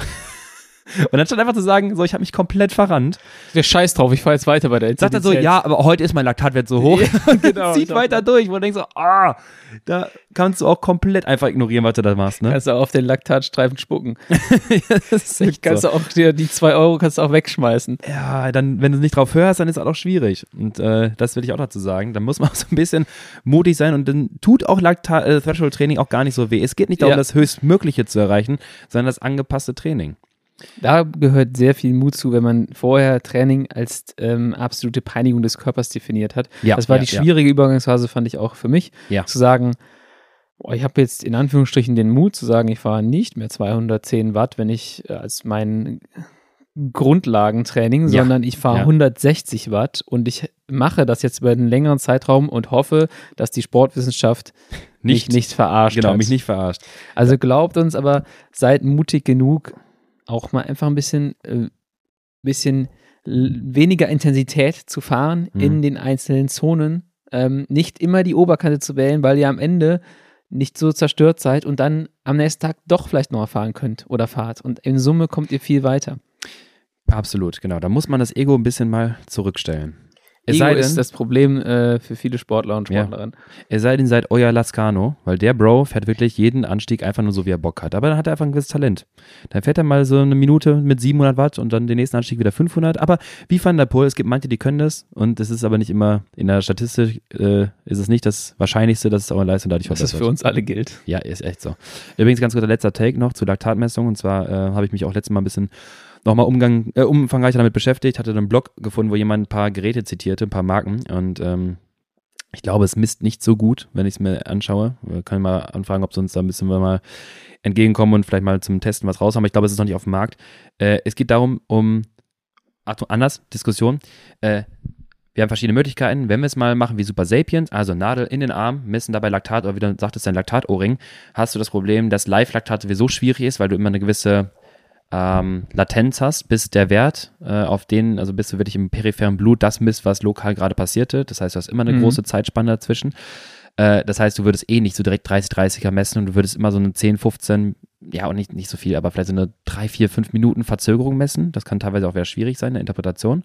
Und dann stand einfach zu sagen, so, ich habe mich komplett verrannt. Der Scheiß drauf, ich fahre jetzt weiter bei der Sagt er so, ja, aber heute ist mein Laktatwert so hoch. Ja, genau, Zieht weiter durch, wo du denkst so, ah, da kannst du auch komplett einfach ignorieren, was du da machst. Ne? Kannst du auf den Laktatstreifen spucken. ja, das ist kannst so. du auch dir die zwei Euro kannst du auch wegschmeißen. Ja, dann, wenn du nicht drauf hörst, dann ist das auch schwierig. Und äh, das will ich auch dazu sagen. Da muss man auch so ein bisschen mutig sein und dann tut auch Laktat äh, Threshold Training auch gar nicht so weh. Es geht nicht darum, ja. das Höchstmögliche zu erreichen, sondern das angepasste Training. Da gehört sehr viel Mut zu, wenn man vorher Training als ähm, absolute Peinigung des Körpers definiert hat. Ja, das war ja, die schwierige ja. Übergangsphase, fand ich auch für mich, zu sagen, boah, ich habe jetzt in Anführungsstrichen den Mut zu sagen, ich fahre nicht mehr 210 Watt, wenn ich äh, als mein Grundlagentraining, sondern ich fahre 160 Watt und ich mache das jetzt über einen längeren Zeitraum und hoffe, dass die Sportwissenschaft nicht, mich nicht verarscht. Genau, hat. mich nicht verarscht. Also glaubt uns aber, seid mutig genug, auch mal einfach ein bisschen, äh, bisschen weniger Intensität zu fahren mhm. in den einzelnen Zonen. Ähm, nicht immer die Oberkante zu wählen, weil ihr am Ende nicht so zerstört seid und dann am nächsten Tag doch vielleicht noch fahren könnt oder fahrt. Und in Summe kommt ihr viel weiter. Absolut, genau. Da muss man das Ego ein bisschen mal zurückstellen. Es Ego sei denn, ist das Problem äh, für viele Sportler und Sportlerinnen. Ja. Es sei denn, seid euer Lascano, weil der Bro fährt wirklich jeden Anstieg einfach nur so, wie er Bock hat. Aber dann hat er einfach ein gewisses Talent. Dann fährt er mal so eine Minute mit 700 Watt und dann den nächsten Anstieg wieder 500. Aber wie Van der Poel, es gibt manche, die können das und es ist aber nicht immer, in der Statistik äh, ist es nicht das Wahrscheinlichste, dass es auch eine Leistung dadurch verbessert. Das für uns alle gilt. Ja, ist echt so. Übrigens ganz guter letzter Take noch zur Laktatmessung und zwar äh, habe ich mich auch letztes Mal ein bisschen nochmal Umgang, äh, umfangreicher damit beschäftigt, hatte einen Blog gefunden, wo jemand ein paar Geräte zitierte, ein paar Marken und ähm, ich glaube, es misst nicht so gut, wenn ich es mir anschaue. Wir können mal anfragen, ob sie uns da ein bisschen mal entgegenkommen und vielleicht mal zum Testen was raus haben. Ich glaube, es ist noch nicht auf dem Markt. Äh, es geht darum, um, Achtung, anders, Diskussion. Äh, wir haben verschiedene Möglichkeiten. Wenn wir es mal machen wie Super Sapiens, also Nadel in den Arm, messen dabei Laktat oder wie du sagtest, ein Laktat-O-Ring, hast du das Problem, dass Live-Laktat sowieso schwierig ist, weil du immer eine gewisse ähm, Latenz hast, bis der Wert, äh, auf den, also bis du wirklich im peripheren Blut das misst, was lokal gerade passierte. Das heißt, du hast immer eine mhm. große Zeitspanne dazwischen. Äh, das heißt, du würdest eh nicht so direkt 30, 30er messen und du würdest immer so eine 10, 15 ja, auch nicht, nicht so viel, aber vielleicht so eine drei, vier, fünf Minuten Verzögerung messen. Das kann teilweise auch wieder schwierig sein, eine Interpretation.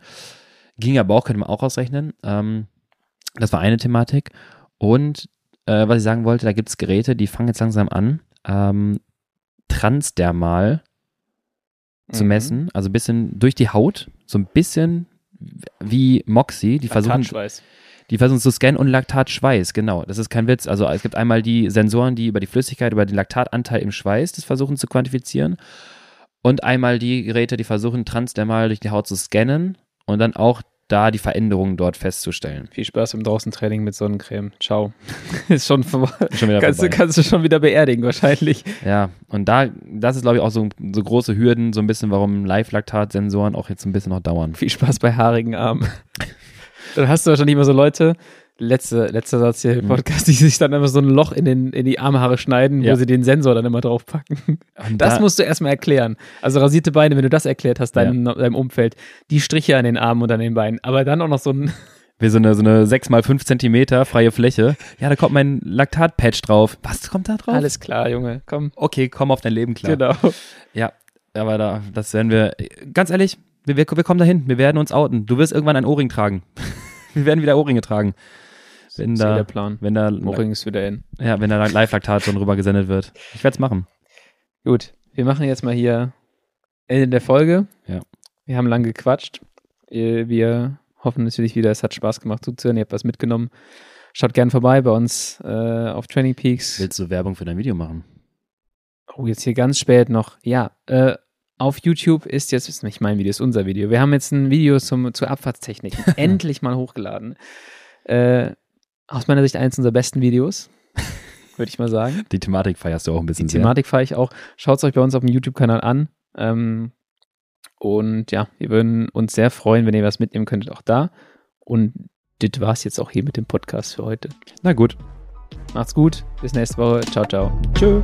Ging aber auch, könnte man auch ausrechnen. Ähm, das war eine Thematik. Und äh, was ich sagen wollte, da gibt es Geräte, die fangen jetzt langsam an, ähm, transdermal zu Mhm. messen, also ein bisschen durch die Haut, so ein bisschen wie Moxie, die versuchen, die versuchen zu scannen und Laktatschweiß, genau. Das ist kein Witz. Also es gibt einmal die Sensoren, die über die Flüssigkeit, über den Laktatanteil im Schweiß das versuchen zu quantifizieren. Und einmal die Geräte, die versuchen transdermal durch die Haut zu scannen und dann auch da die Veränderungen dort festzustellen. Viel Spaß im Draußentraining mit Sonnencreme. Ciao. ist schon. Schon wieder Kannst du, kannst du schon wieder beerdigen, wahrscheinlich. Ja, und da, das ist glaube ich auch so, so große Hürden, so ein bisschen, warum Live-Laktat-Sensoren auch jetzt ein bisschen noch dauern. Viel Spaß bei haarigen Armen. Dann hast du wahrscheinlich immer so Leute, letzte, letzter Satz hier im Mhm. Podcast, die sich dann immer so ein Loch in, den, in die Armhaare schneiden, Ja. wo sie den Sensor dann immer draufpacken. Und Das da, musst du erstmal erklären. Also rasierte Beine, wenn du das erklärt hast, deinem, deinem Umfeld, die Striche an den Armen und an den Beinen, aber dann auch noch so ein, wie so eine, so eine 6 mal 5 Zentimeter freie Fläche. Ja, da kommt mein Laktat-Patch drauf. Was kommt da drauf? alles klar, Junge, komm. Okay, komm auf dein Leben klar. Genau. Ja, aber da, das werden wir, ganz ehrlich, wir, wir, wir kommen dahin, wir werden uns outen. Du wirst irgendwann ein Ohrring tragen. wir werden wieder Ohrringe tragen. Wenn eh da, der Plan. wenn da, Moring ist wieder in. ja, wenn da Live-Laktat schon rüber gesendet wird. Ich werde es machen. Gut, wir machen jetzt mal hier Ende der Folge. Ja. Wir haben lang gequatscht. Wir hoffen natürlich wieder, es hat Spaß gemacht zuzuhören. Ihr habt was mitgenommen. Schaut gern vorbei bei uns äh, auf Training Peaks. Willst du Werbung für dein Video machen? Oh, jetzt hier ganz spät noch. Ja, äh, auf YouTube ist jetzt, ist nicht mein Video, ist unser Video. Wir haben jetzt ein Video zum, zur Abfahrtstechnik endlich mal hochgeladen. Äh, aus meiner Sicht eines unserer besten Videos, würde ich mal sagen. Die Thematik feierst du auch ein Die bisschen sehr. Thematik fahre ich auch. Schaut es euch bei uns auf dem YouTube-Kanal an. Ähm, und ja, wir würden uns sehr freuen, wenn ihr was mitnehmen könntet, auch da. Und das war's jetzt auch hier mit dem Podcast für heute. Na gut. Macht's gut, bis nächste Woche. Ciao, ciao. Tschö.